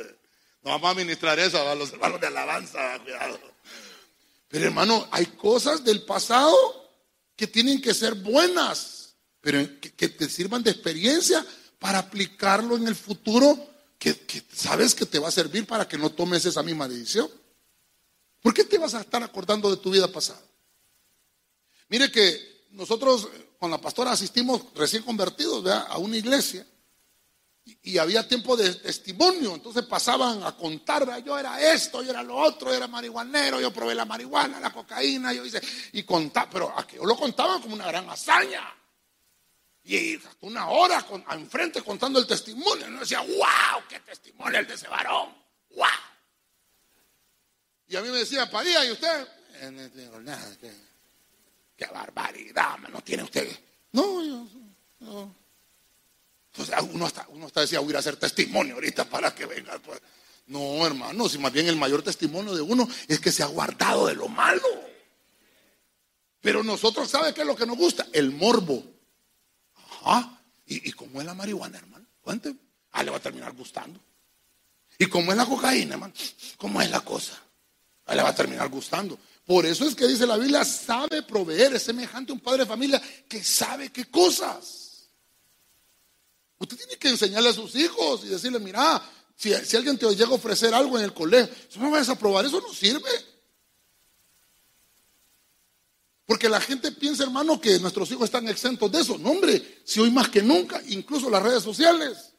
No vamos a ministrar eso a los hermanos de alabanza, cuidado. Pero hermano, hay cosas del pasado que tienen que ser buenas, pero que, te sirvan de experiencia para aplicarlo en el futuro, que, que, sabes que te va a servir para que no tomes esa misma decisión. ¿Por qué te vas a estar acordando de tu vida pasada? Mire que nosotros con la pastora asistimos recién convertidos a una iglesia y, había tiempo de testimonio, entonces pasaban a contar, yo era esto, yo era lo otro, yo era marihuanero, yo probé la marihuana, la cocaína, yo hice, y contaba, pero a que yo lo contaban como una gran hazaña. Y una hora con, enfrente contando el testimonio, y decía, wow, qué testimonio el de ese varón, wow. Y a mí me decía, Padilla, ¿y usted? No tengo nada, Qué barbaridad, no tiene usted. No, yo no. Entonces uno hasta, uno hasta decía, voy a hacer testimonio ahorita para que venga. Pues. No, hermano, si más bien el mayor testimonio de uno es que se ha guardado de lo malo. Pero nosotros, ¿sabe qué es lo que nos gusta? El morbo. Ajá. ¿Y, y cómo es la marihuana, hermano? Cuénteme. Ah, le va a terminar gustando. ¿Y cómo es la cocaína, hermano? ¿Cómo es la cosa? Ah, le va a terminar gustando. Por eso es que dice la Biblia, sabe proveer, es semejante a un padre de familia que sabe qué cosas. Usted tiene que enseñarle a sus hijos y decirle, mira, si, alguien te llega a ofrecer algo en el colegio, no vayas a probar, eso no sirve. Porque la gente piensa, hermano, que nuestros hijos están exentos de eso. No, hombre, si hoy más que nunca, incluso las redes sociales.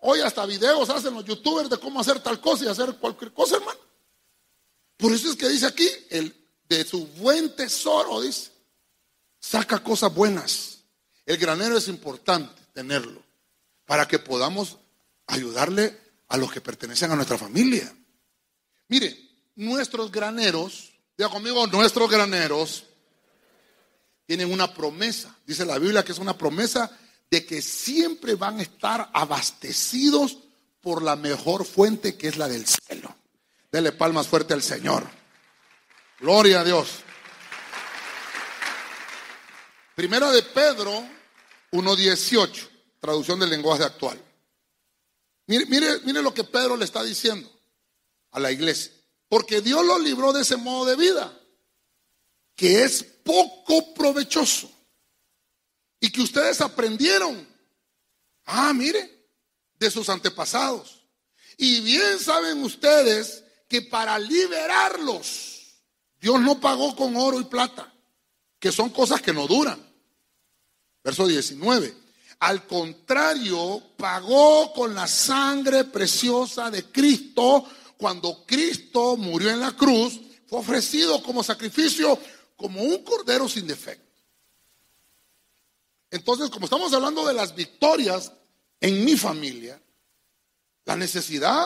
Hoy hasta videos hacen los youtubers de cómo hacer tal cosa y hacer cualquier cosa, hermano. Por eso es que dice aquí, el, de su buen tesoro, dice, saca cosas buenas. El granero es importante tenerlo para que podamos ayudarle a los que pertenecen a nuestra familia. Mire, nuestros graneros, diga conmigo, nuestros graneros tienen una promesa. Dice la Biblia que es una promesa de que siempre van a estar abastecidos por la mejor fuente que es la del cielo. Dele palmas fuerte al Señor. Gloria a Dios. Primera de Pedro 1.18, traducción del lenguaje actual. Mire, mire, mire lo que Pedro le está diciendo a la iglesia. Porque Dios lo libró de ese modo de vida, que es poco provechoso. Y que ustedes aprendieron. Ah, mire, de sus antepasados. Y bien saben ustedes que para liberarlos, Dios no pagó con oro y plata, que son cosas que no duran. Verso 19. Al contrario, pagó con la sangre preciosa de Cristo cuando Cristo murió en la cruz, fue ofrecido como sacrificio, como un cordero sin defecto. Entonces, como estamos hablando de las victorias en mi familia, la necesidad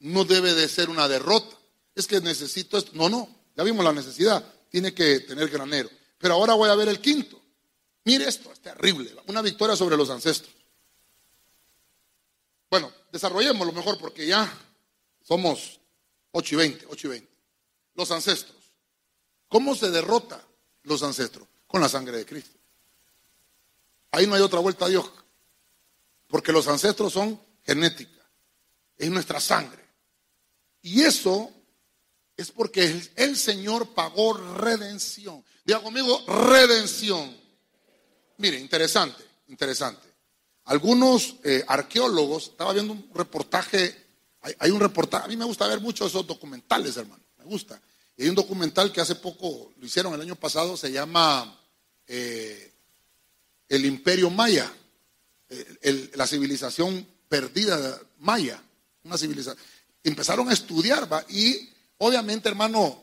no debe de ser una derrota. Es que necesito esto. No, no, ya vimos la necesidad. Tiene que tener granero. Pero ahora voy a ver el quinto. Mire esto, es terrible. Una victoria sobre los ancestros. Bueno, desarrollemos lo mejor porque ya somos 8 y 20, 8 y 20. Los ancestros. ¿Cómo se derrota los ancestros? Con la sangre de Cristo. Ahí no hay otra vuelta a Dios. Porque los ancestros son genética. Es nuestra sangre. Y eso es porque el, Señor pagó redención. Diga conmigo, redención. Mire, interesante, interesante. Algunos eh, arqueólogos, estaba viendo un reportaje, hay, un reportaje, a mí me gusta ver mucho esos documentales, hermano, me gusta. Y hay un documental que hace poco lo hicieron el año pasado, se llama eh, El Imperio Maya, la civilización perdida maya, una civilización. Empezaron a estudiar. Y obviamente, hermano,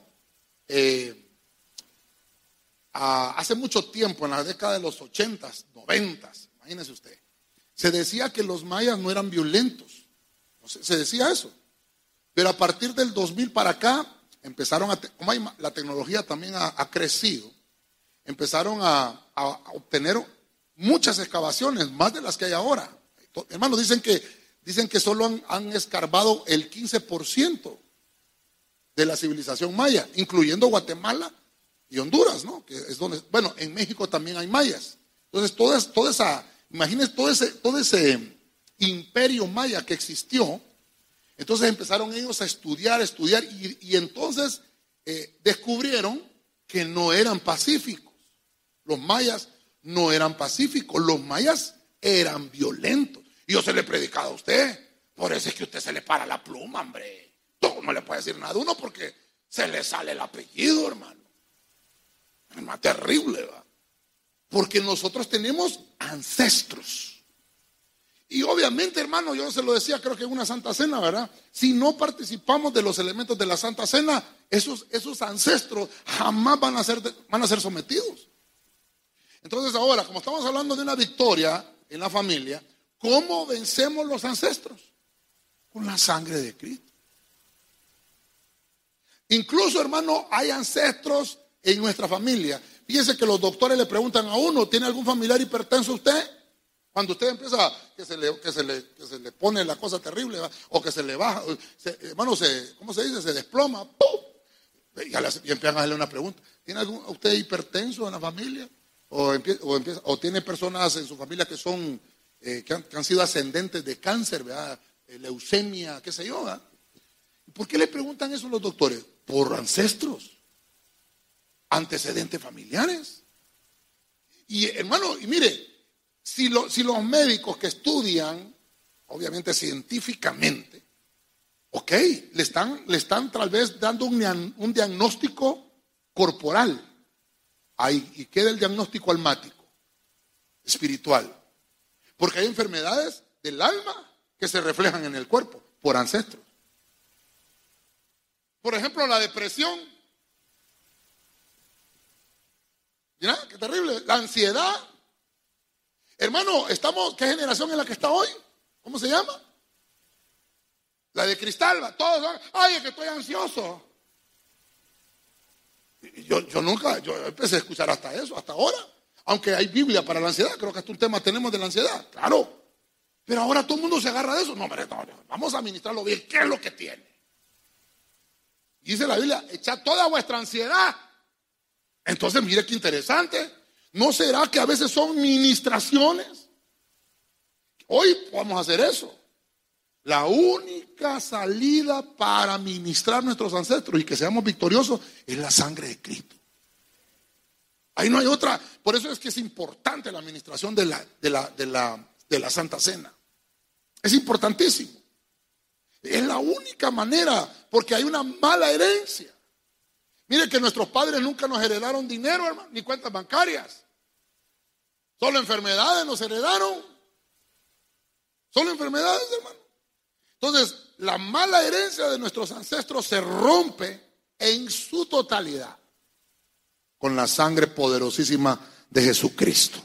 eh, hace mucho tiempo, en la década de los 80, 90, imagínese usted, se decía que los mayas no eran violentos. Se decía eso. Pero a partir del 2000 para acá, empezaron a, la tecnología también ha, crecido, empezaron a, obtener muchas excavaciones, más de las que hay ahora. Hermanos, dicen que, dicen que solo han escarbado el 15% de la civilización maya, incluyendo Guatemala y Honduras, ¿no? Que es donde, bueno, en México también hay mayas. Entonces, toda, esa, imagínense todo ese, todo ese imperio maya que existió, entonces empezaron ellos a estudiar, estudiar, y, entonces eh, descubrieron que no eran pacíficos. Los mayas no eran pacíficos, los mayas eran violentos. Y yo se le he predicado a usted, por eso es que usted se le para la pluma, hombre. no le puede decir nada a uno porque se le sale el apellido, hermano. Más terrible, ¿va? Porque nosotros tenemos ancestros. Y obviamente, hermano, yo se lo decía, creo que en una Santa Cena, ¿verdad? Si no participamos de los elementos de la Santa Cena, esos, esos ancestros jamás van a, ser, van a ser sometidos. Entonces ahora, como estamos hablando de una victoria en la familia, ¿cómo vencemos los ancestros? Con la sangre de Cristo. Incluso, hermano, hay ancestros en nuestra familia. Fíjense que los doctores le preguntan a uno, ¿tiene algún familiar hipertenso usted? Cuando usted empieza, que se le, que se le, que se le pone la cosa terrible, o que se le baja, hermano, se, ¿cómo se dice? Se desploma, ¡pum! Y, empiezan a hacerle una pregunta. ¿Tiene algún, usted hipertenso en la familia? ¿O, empieza, o, tiene personas en su familia que son, eh, que, han, sido ascendentes de cáncer, ¿verdad? Eh, leucemia, qué sé yo, ¿verdad? ¿Por qué le preguntan eso los doctores? Por ancestros, antecedentes familiares. Y hermano, y mire, si, los médicos que estudian, obviamente científicamente, ok, le están, le están tal vez dando un, diagnóstico corporal. Ahí, y queda el diagnóstico almático, espiritual. Porque hay enfermedades del alma que se reflejan en el cuerpo por ancestros. Por ejemplo, la depresión. Mira, qué terrible. La ansiedad Hermano, estamos, ¿qué generación es la que está hoy? ¿Cómo se llama? La de cristal, todos, ay, es que estoy ansioso. Yo, yo nunca, yo empecé a escuchar hasta eso, hasta ahora. Aunque hay Biblia para la ansiedad, creo que es un tema tenemos de la ansiedad, claro. Pero ahora todo el mundo se agarra de eso. No, hombre, no, vamos a administrarlo bien. ¿Qué es lo que tiene? Dice la Biblia, echa toda vuestra ansiedad. Entonces, mire qué interesante. ¿No será que a veces son ministraciones? Hoy vamos a hacer eso. La única salida para ministrar nuestros ancestros y que seamos victoriosos es la sangre de Cristo. Ahí no hay otra. Por eso es que es importante la administración de la, de la, de la, de la Santa Cena. Es importantísimo. Es la única manera, porque hay una mala herencia. Mire que nuestros padres nunca nos heredaron dinero, hermano, ni cuentas bancarias. Solo enfermedades nos heredaron. Solo enfermedades, hermano. Entonces, la mala herencia de nuestros ancestros se rompe en su totalidad con la sangre poderosísima de Jesucristo.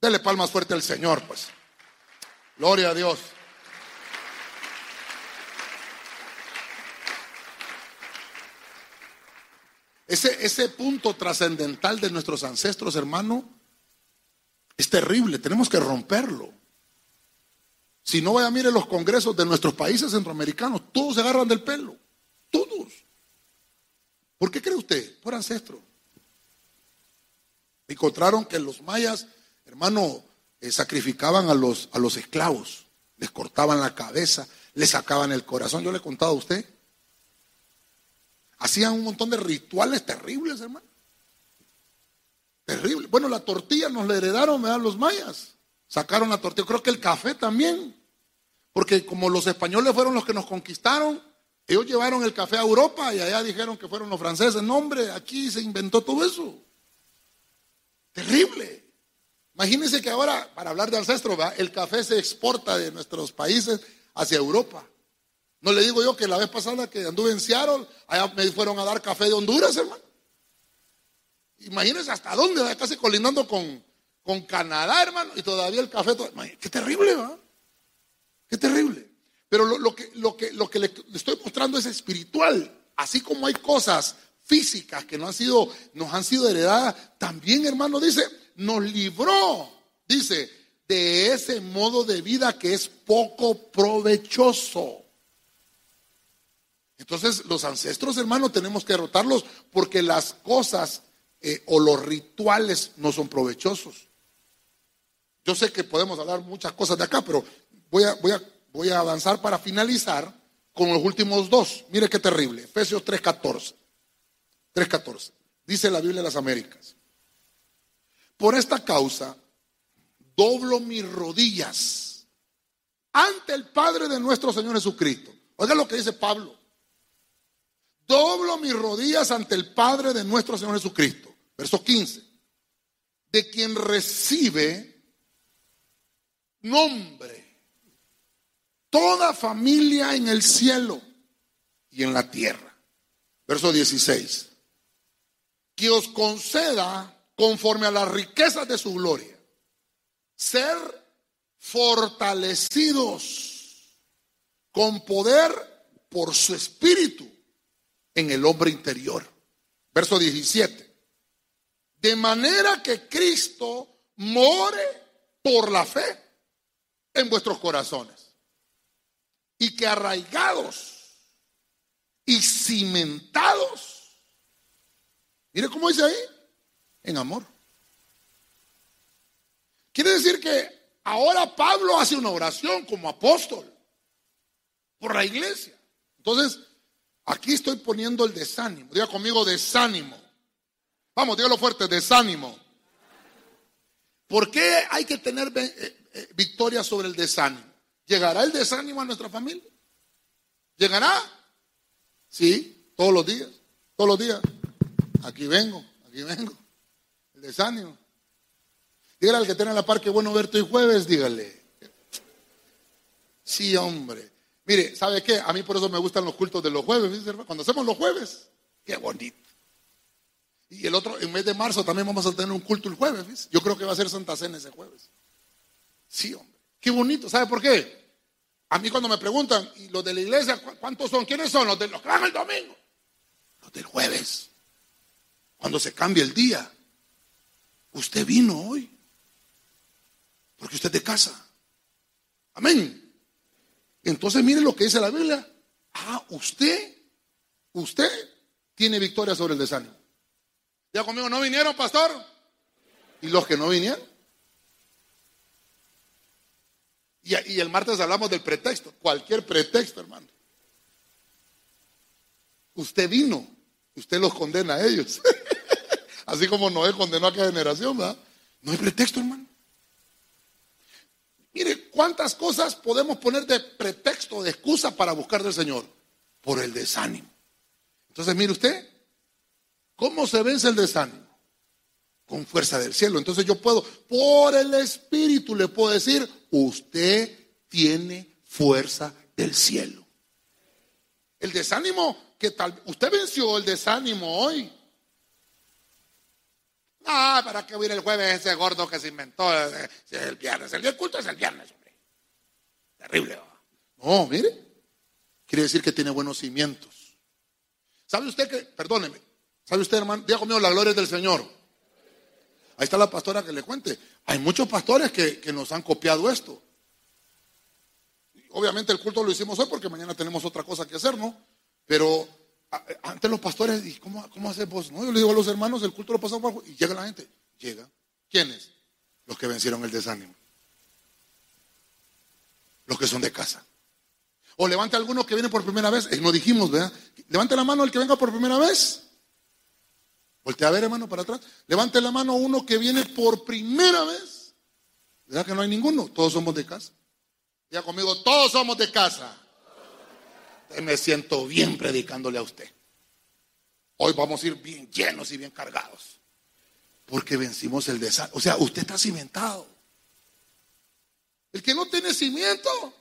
Dele palmas fuerte al Señor, pues. Gloria a Dios. Ese, ese punto trascendental de nuestros ancestros, hermano, es terrible, tenemos que romperlo. Si no vaya, mire los congresos de nuestros países centroamericanos, todos se agarran del pelo, todos. ¿Por qué cree usted? Por ancestro. Encontraron que los mayas, hermano, eh, sacrificaban a los, a los esclavos, les cortaban la cabeza, les sacaban el corazón. Yo le he contado a usted hacían un montón de rituales terribles, hermano. Terrible. Bueno, la tortilla nos la heredaron, ¿verdad? Los mayas. Sacaron la tortilla. Creo que el café también. Porque como los españoles fueron los que nos conquistaron, ellos llevaron el café a Europa y allá dijeron que fueron los franceses. No, hombre, aquí se inventó todo eso. Terrible. Imagínense que ahora, para hablar de ancestros, el café se exporta de nuestros países hacia Europa. No le digo yo que la vez pasada que anduve en Seattle, allá me fueron a dar café de Honduras, hermano. Imagínense hasta dónde, casi colindando con, con Canadá, hermano, y todavía el café. Qué terrible, ¿va? Qué terrible. Pero lo, que, lo que, lo que le, estoy mostrando es espiritual. Así como hay cosas físicas que no han sido, nos han sido heredadas, también, hermano, dice, nos libró, dice, de ese modo de vida que es poco provechoso. Entonces, los ancestros, hermano, tenemos que derrotarlos porque las cosas eh, o los rituales no son provechosos. Yo sé que podemos hablar muchas cosas de acá, pero voy a, voy a, voy a avanzar para finalizar con los últimos dos. Mire qué terrible. Efesios 3.14. 3.14. Dice la Biblia de las Américas. Por esta causa, doblo mis rodillas ante el Padre de nuestro Señor Jesucristo. Oiga lo que dice Pablo. Doblo mis rodillas ante el Padre de nuestro Señor Jesucristo. Verso 15. De quien recibe nombre toda familia en el cielo y en la tierra. Verso 16. Que os conceda conforme a las riquezas de su gloria, ser fortalecidos con poder por su espíritu en el hombre interior. Verso 17. De manera que Cristo more por la fe en vuestros corazones. Y que arraigados y cimentados. Mire cómo dice ahí en amor. Quiere decir que ahora Pablo hace una oración como apóstol por la iglesia. Entonces, aquí estoy poniendo el desánimo. Diga conmigo desánimo. Vamos, dígalo fuerte, desánimo. ¿Por qué hay que tener eh, eh, victoria sobre el desánimo? ¿Llegará el desánimo a nuestra familia? ¿Llegará? Sí, todos los días, todos los días. Aquí vengo, aquí vengo desánimo. Dígale al que tiene la par que bueno verte hoy jueves, dígale. Sí, hombre. Mire, ¿sabe qué? A mí por eso me gustan los cultos de los jueves, Cuando hacemos los jueves, qué bonito. Y el otro, en mes de marzo también vamos a tener un culto el jueves, Yo creo que va a ser Santa Cena ese jueves. Sí, hombre. Qué bonito. ¿Sabe por qué? A mí cuando me preguntan, ¿y los de la iglesia cuántos son? ¿Quiénes son? Los de los que van el domingo. Los del jueves. Cuando se cambia el día. Usted vino hoy. Porque usted es de casa. Amén. Entonces mire lo que dice la Biblia. Ah, usted, usted tiene victoria sobre el desánimo. Ya conmigo, ¿no vinieron, pastor? ¿Y los que no vinieron? Y, y el martes hablamos del pretexto. Cualquier pretexto, hermano. Usted vino. Usted los condena a ellos. Así como Noé condenó a aquella generación, ¿verdad? No hay pretexto, hermano. Mire, ¿cuántas cosas podemos poner de pretexto, de excusa para buscar del Señor? Por el desánimo. Entonces, mire usted, ¿cómo se vence el desánimo? Con fuerza del cielo. Entonces yo puedo, por el Espíritu le puedo decir, usted tiene fuerza del cielo. El desánimo que tal, usted venció el desánimo hoy. Ah, ¿para qué hubiera el jueves ese gordo que se inventó eh, el viernes? El día culto es el viernes, hombre. Terrible. No, mire. Quiere decir que tiene buenos cimientos. ¿Sabe usted que, perdóneme, ¿sabe usted, hermano? Diga conmigo la gloria del Señor. Ahí está la pastora que le cuente. Hay muchos pastores que, que nos han copiado esto. Obviamente el culto lo hicimos hoy porque mañana tenemos otra cosa que hacer, ¿no? Pero antes los pastores, ¿y cómo, cómo vos? No, yo le digo a los hermanos, el culto lo pasamos bajo y llega la gente. Llega. ¿Quiénes? Los que vencieron el desánimo. Los que son de casa. O levante a algunos que vienen por primera vez. Eh, no dijimos, ¿verdad? Levante la mano el que venga por primera vez. Voltea a ver, hermano, para atrás. Levante la mano uno que viene por primera vez. ¿Verdad que no hay ninguno? Todos somos de casa. Ya conmigo, todos somos de casa. Me siento bien predicándole a usted. Hoy vamos a ir bien llenos y bien cargados. Porque vencimos el desastre. O sea, usted está cimentado. El que no tiene cimiento,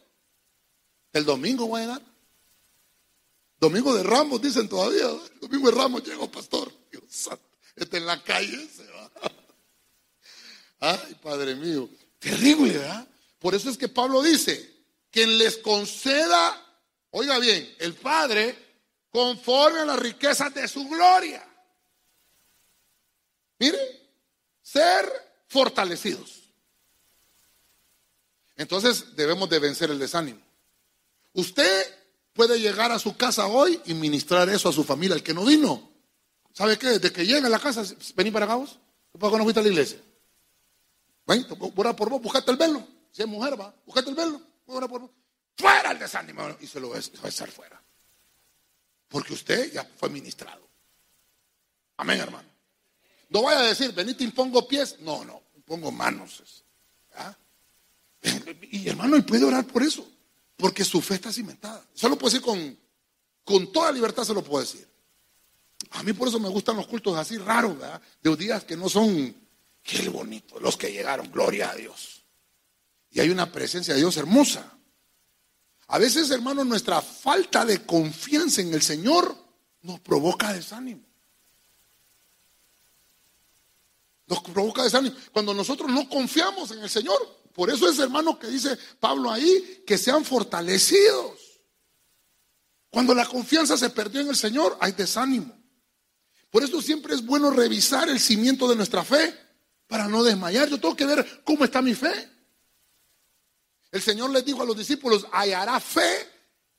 el domingo va a llegar. Domingo de Ramos, dicen todavía. Domingo de Ramos llegó, pastor. Dios. Está en la calle, se va. Ay, Padre mío. Terrible, ¿verdad? Por eso es que Pablo dice, quien les conceda, oiga bien, el Padre, conforme a las riquezas de su gloria. Mire, ser fortalecidos. Entonces debemos de vencer el desánimo. Usted puede llegar a su casa hoy y ministrar eso a su familia, el que no vino. ¿Sabe qué? Desde que llega a la casa, vení para acá vos. ¿Por qué fuiste a la iglesia? Ven, orar por vos, buscate el velo. Si es mujer, va, buscate el velo. Orar por vos. Fuera el desánimo. Y se lo va a echar fuera. Porque usted ya fue ministrado. Amén, hermano. No vaya a decir, vení, te impongo pies. No, no, impongo manos. Y hermano, él puede orar por eso. Porque su fe está cimentada. Eso lo puedo decir con, con toda libertad, se lo puedo decir. A mí por eso me gustan los cultos así raros, ¿verdad? De días que no son, qué bonito, los que llegaron, gloria a Dios. Y hay una presencia de Dios hermosa. A veces, hermano, nuestra falta de confianza en el Señor nos provoca desánimo. Nos provoca desánimo. Cuando nosotros no confiamos en el Señor, por eso es, hermano, que dice Pablo ahí, que sean fortalecidos. Cuando la confianza se perdió en el Señor, hay desánimo. Por eso siempre es bueno revisar el cimiento de nuestra fe para no desmayar. Yo tengo que ver cómo está mi fe. El Señor les dijo a los discípulos, ¿hallará fe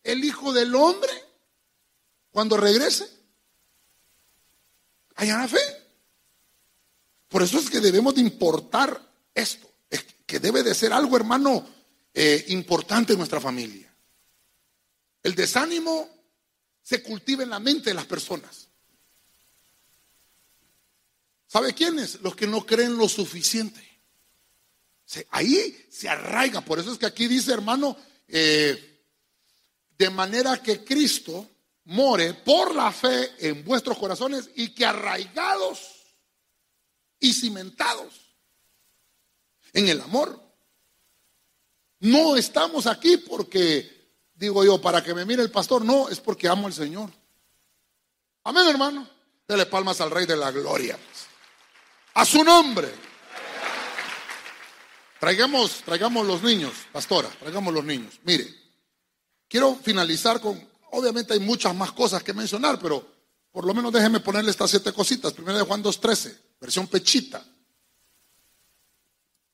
el Hijo del Hombre cuando regrese? ¿Hallará fe? Por eso es que debemos de importar esto que debe de ser algo, hermano, eh, importante en nuestra familia. El desánimo se cultiva en la mente de las personas. ¿Sabe quiénes? Los que no creen lo suficiente. Ahí se arraiga. Por eso es que aquí dice, hermano, eh, de manera que Cristo more por la fe en vuestros corazones y que arraigados y cimentados en el amor. No estamos aquí porque, digo yo, para que me mire el pastor, no, es porque amo al Señor. Amén, hermano. Dele palmas al Rey de la Gloria. A su nombre. Traigamos, traigamos los niños, pastora, traigamos los niños. Mire, quiero finalizar con, obviamente hay muchas más cosas que mencionar, pero por lo menos déjeme ponerle estas siete cositas. Primero de Juan 2.13, versión pechita.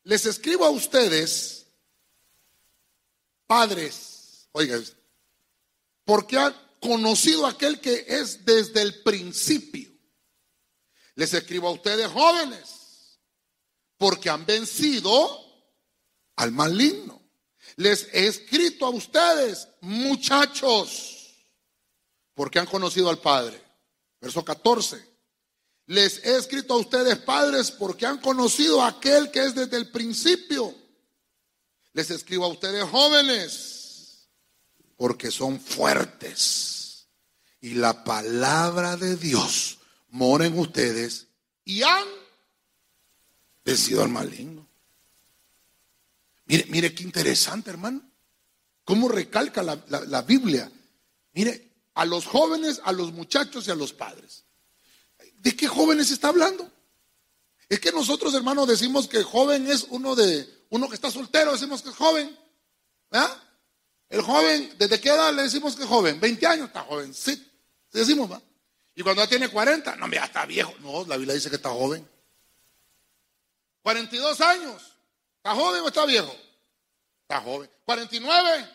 Les escribo a ustedes, padres, oigan, porque han conocido a aquel que es desde el principio. Les escribo a ustedes, jóvenes, porque han vencido al maligno. Les he escrito a ustedes, muchachos, porque han conocido al Padre. Verso 14. Les he escrito a ustedes padres porque han conocido a aquel que es desde el principio. Les escribo a ustedes jóvenes porque son fuertes. Y la palabra de Dios mora en ustedes y han vencido al maligno. Mire, mire qué interesante, hermano. Cómo recalca la, la Biblia. Mire, a los jóvenes, a los muchachos y a los padres. ¿De qué jóvenes está hablando? Es que nosotros, hermanos, decimos que joven es uno de uno que está soltero, decimos que es joven. ¿verdad? El joven, ¿desde qué edad le decimos que es joven? 20 años, está joven, sí. Decimos, ¿va? Y cuando ya tiene 40, no, ya está viejo. No, la Biblia dice que está joven. 42 años, ¿está joven o está viejo? Está joven. 49,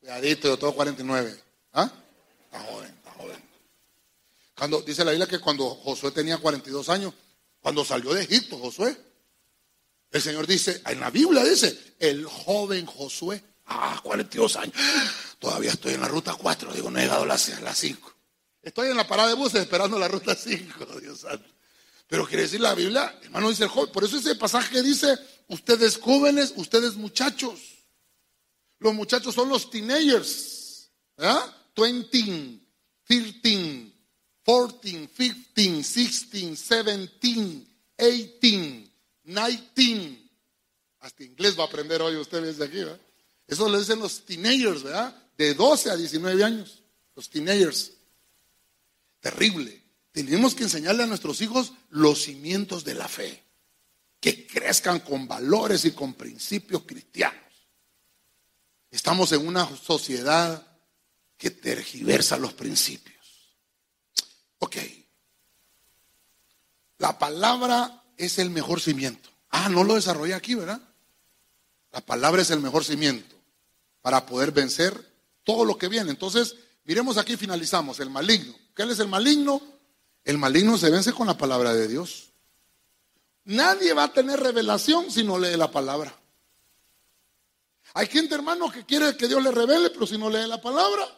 cuidadito, yo tengo 49. ¿Ah? Está joven. Cuando, dice la Biblia que cuando Josué tenía 42 años, cuando salió de Egipto, Josué, el Señor dice, en la Biblia dice, el joven Josué, ah, 42 años, todavía estoy en la ruta 4, digo, no he llegado a las, 5. Estoy en la parada de buses esperando la ruta 5, Dios santo. Pero quiere decir la Biblia, hermano, dice el joven. Por eso ese pasaje dice, ustedes jóvenes, ustedes muchachos. Los muchachos son los teenagers. ¿verdad? 20, 13, 14, 15, 16, 17, 18, 19. Hasta inglés va a aprender hoy usted desde aquí, ¿verdad? Eso le dicen los teenagers, ¿verdad? De 12 a 19 años. Los teenagers. Terrible. Tenemos que enseñarle a nuestros hijos los cimientos de la fe. Que crezcan con valores y con principios cristianos. Estamos en una sociedad que tergiversa los principios. Ok. La palabra es el mejor cimiento. Ah, no lo desarrollé aquí, ¿verdad? La palabra es el mejor cimiento para poder vencer todo lo que viene. Entonces, miremos aquí, finalizamos. El maligno. ¿Qué es el maligno? El maligno se vence con la palabra de Dios. Nadie va a tener revelación si no lee la palabra. Hay gente, hermano, que quiere que Dios le revele, pero si no lee la palabra,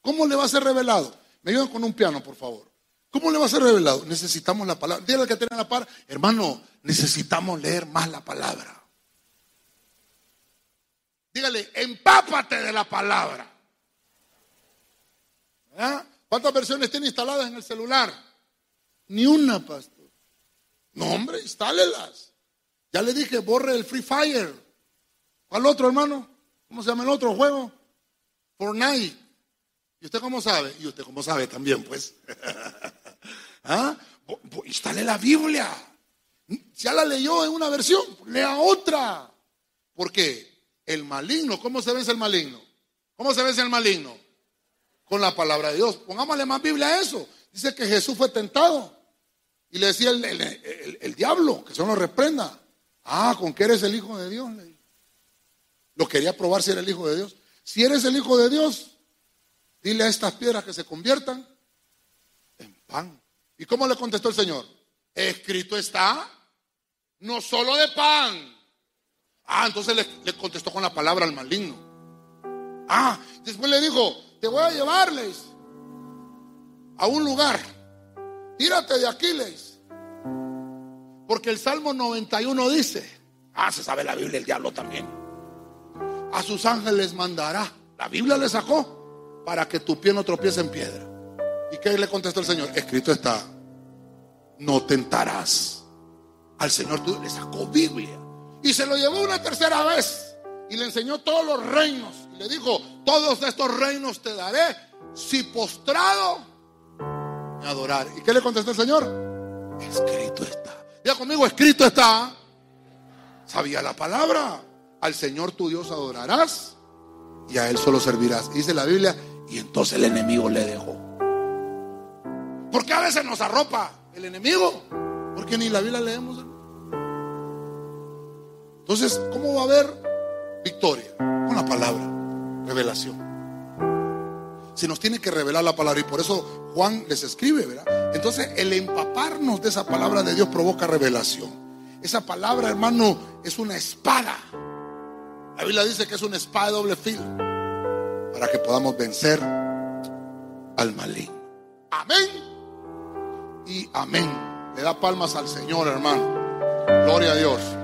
¿cómo le va a ser revelado? Me ayudan con un piano, por favor. ¿Cómo le va a ser revelado? Necesitamos la palabra. Dígale que tiene la par, hermano, necesitamos leer más la palabra. Dígale, empápate de la palabra. ¿Cuántas versiones tiene instaladas en el celular? Ni una, pastor. No, hombre, instálelas. Ya le dije, borre el Free Fire. ¿Cuál otro, hermano? ¿Cómo se llama el otro juego? Fortnite. ¿Y usted cómo sabe? Y usted cómo sabe también, pues. ¿Ah? Instale la Biblia. Ya la leyó en una versión, lea otra. ¿Por qué? El maligno, ¿cómo se vence el maligno? ¿Cómo se vence el maligno? Con la palabra de Dios. Pongámosle más Biblia a eso. Dice que Jesús fue tentado. Y le decía el, diablo, que se lo reprenda. Ah, ¿con qué eres el Hijo de Dios? Lo quería probar si era el Hijo de Dios. Si eres el Hijo de Dios, dile a estas piedras que se conviertan en pan. ¿Y cómo le contestó el Señor? Escrito está, no solo de pan, Ah, entonces le, contestó con la palabra al maligno. Ah, después le dijo, te voy a llevarles a un lugar. Tírate de Aquiles. Porque el Salmo 91 dice, ah, se sabe la Biblia, el diablo también. A sus ángeles mandará. La Biblia le sacó para que tu pie no tropiece en piedra. ¿Y qué le contestó el Señor? Escrito está, no tentarás. Al Señor tú le sacó Biblia. Y se lo llevó una tercera vez y le enseñó todos los reinos. Y le dijo, todos estos reinos te daré si postrado adorar. ¿Y qué le contestó el Señor? Escrito está. Ya conmigo, escrito está. Sabía la palabra. Al Señor tu Dios adorarás y a Él solo servirás. Dice la Biblia, y entonces el enemigo le dejó. Porque a veces nos arropa el enemigo. Porque ni la Biblia leemos. Entonces, ¿cómo va a haber victoria? Con la palabra, revelación. Se nos tiene que revelar la palabra y por eso Juan les escribe, ¿verdad? Entonces, el empaparnos de esa palabra de Dios provoca revelación. Esa palabra, hermano, es una espada. La Biblia dice que es una espada de doble filo para que podamos vencer al maligno. Amén y amén. Le da palmas al Señor, hermano. Gloria a Dios.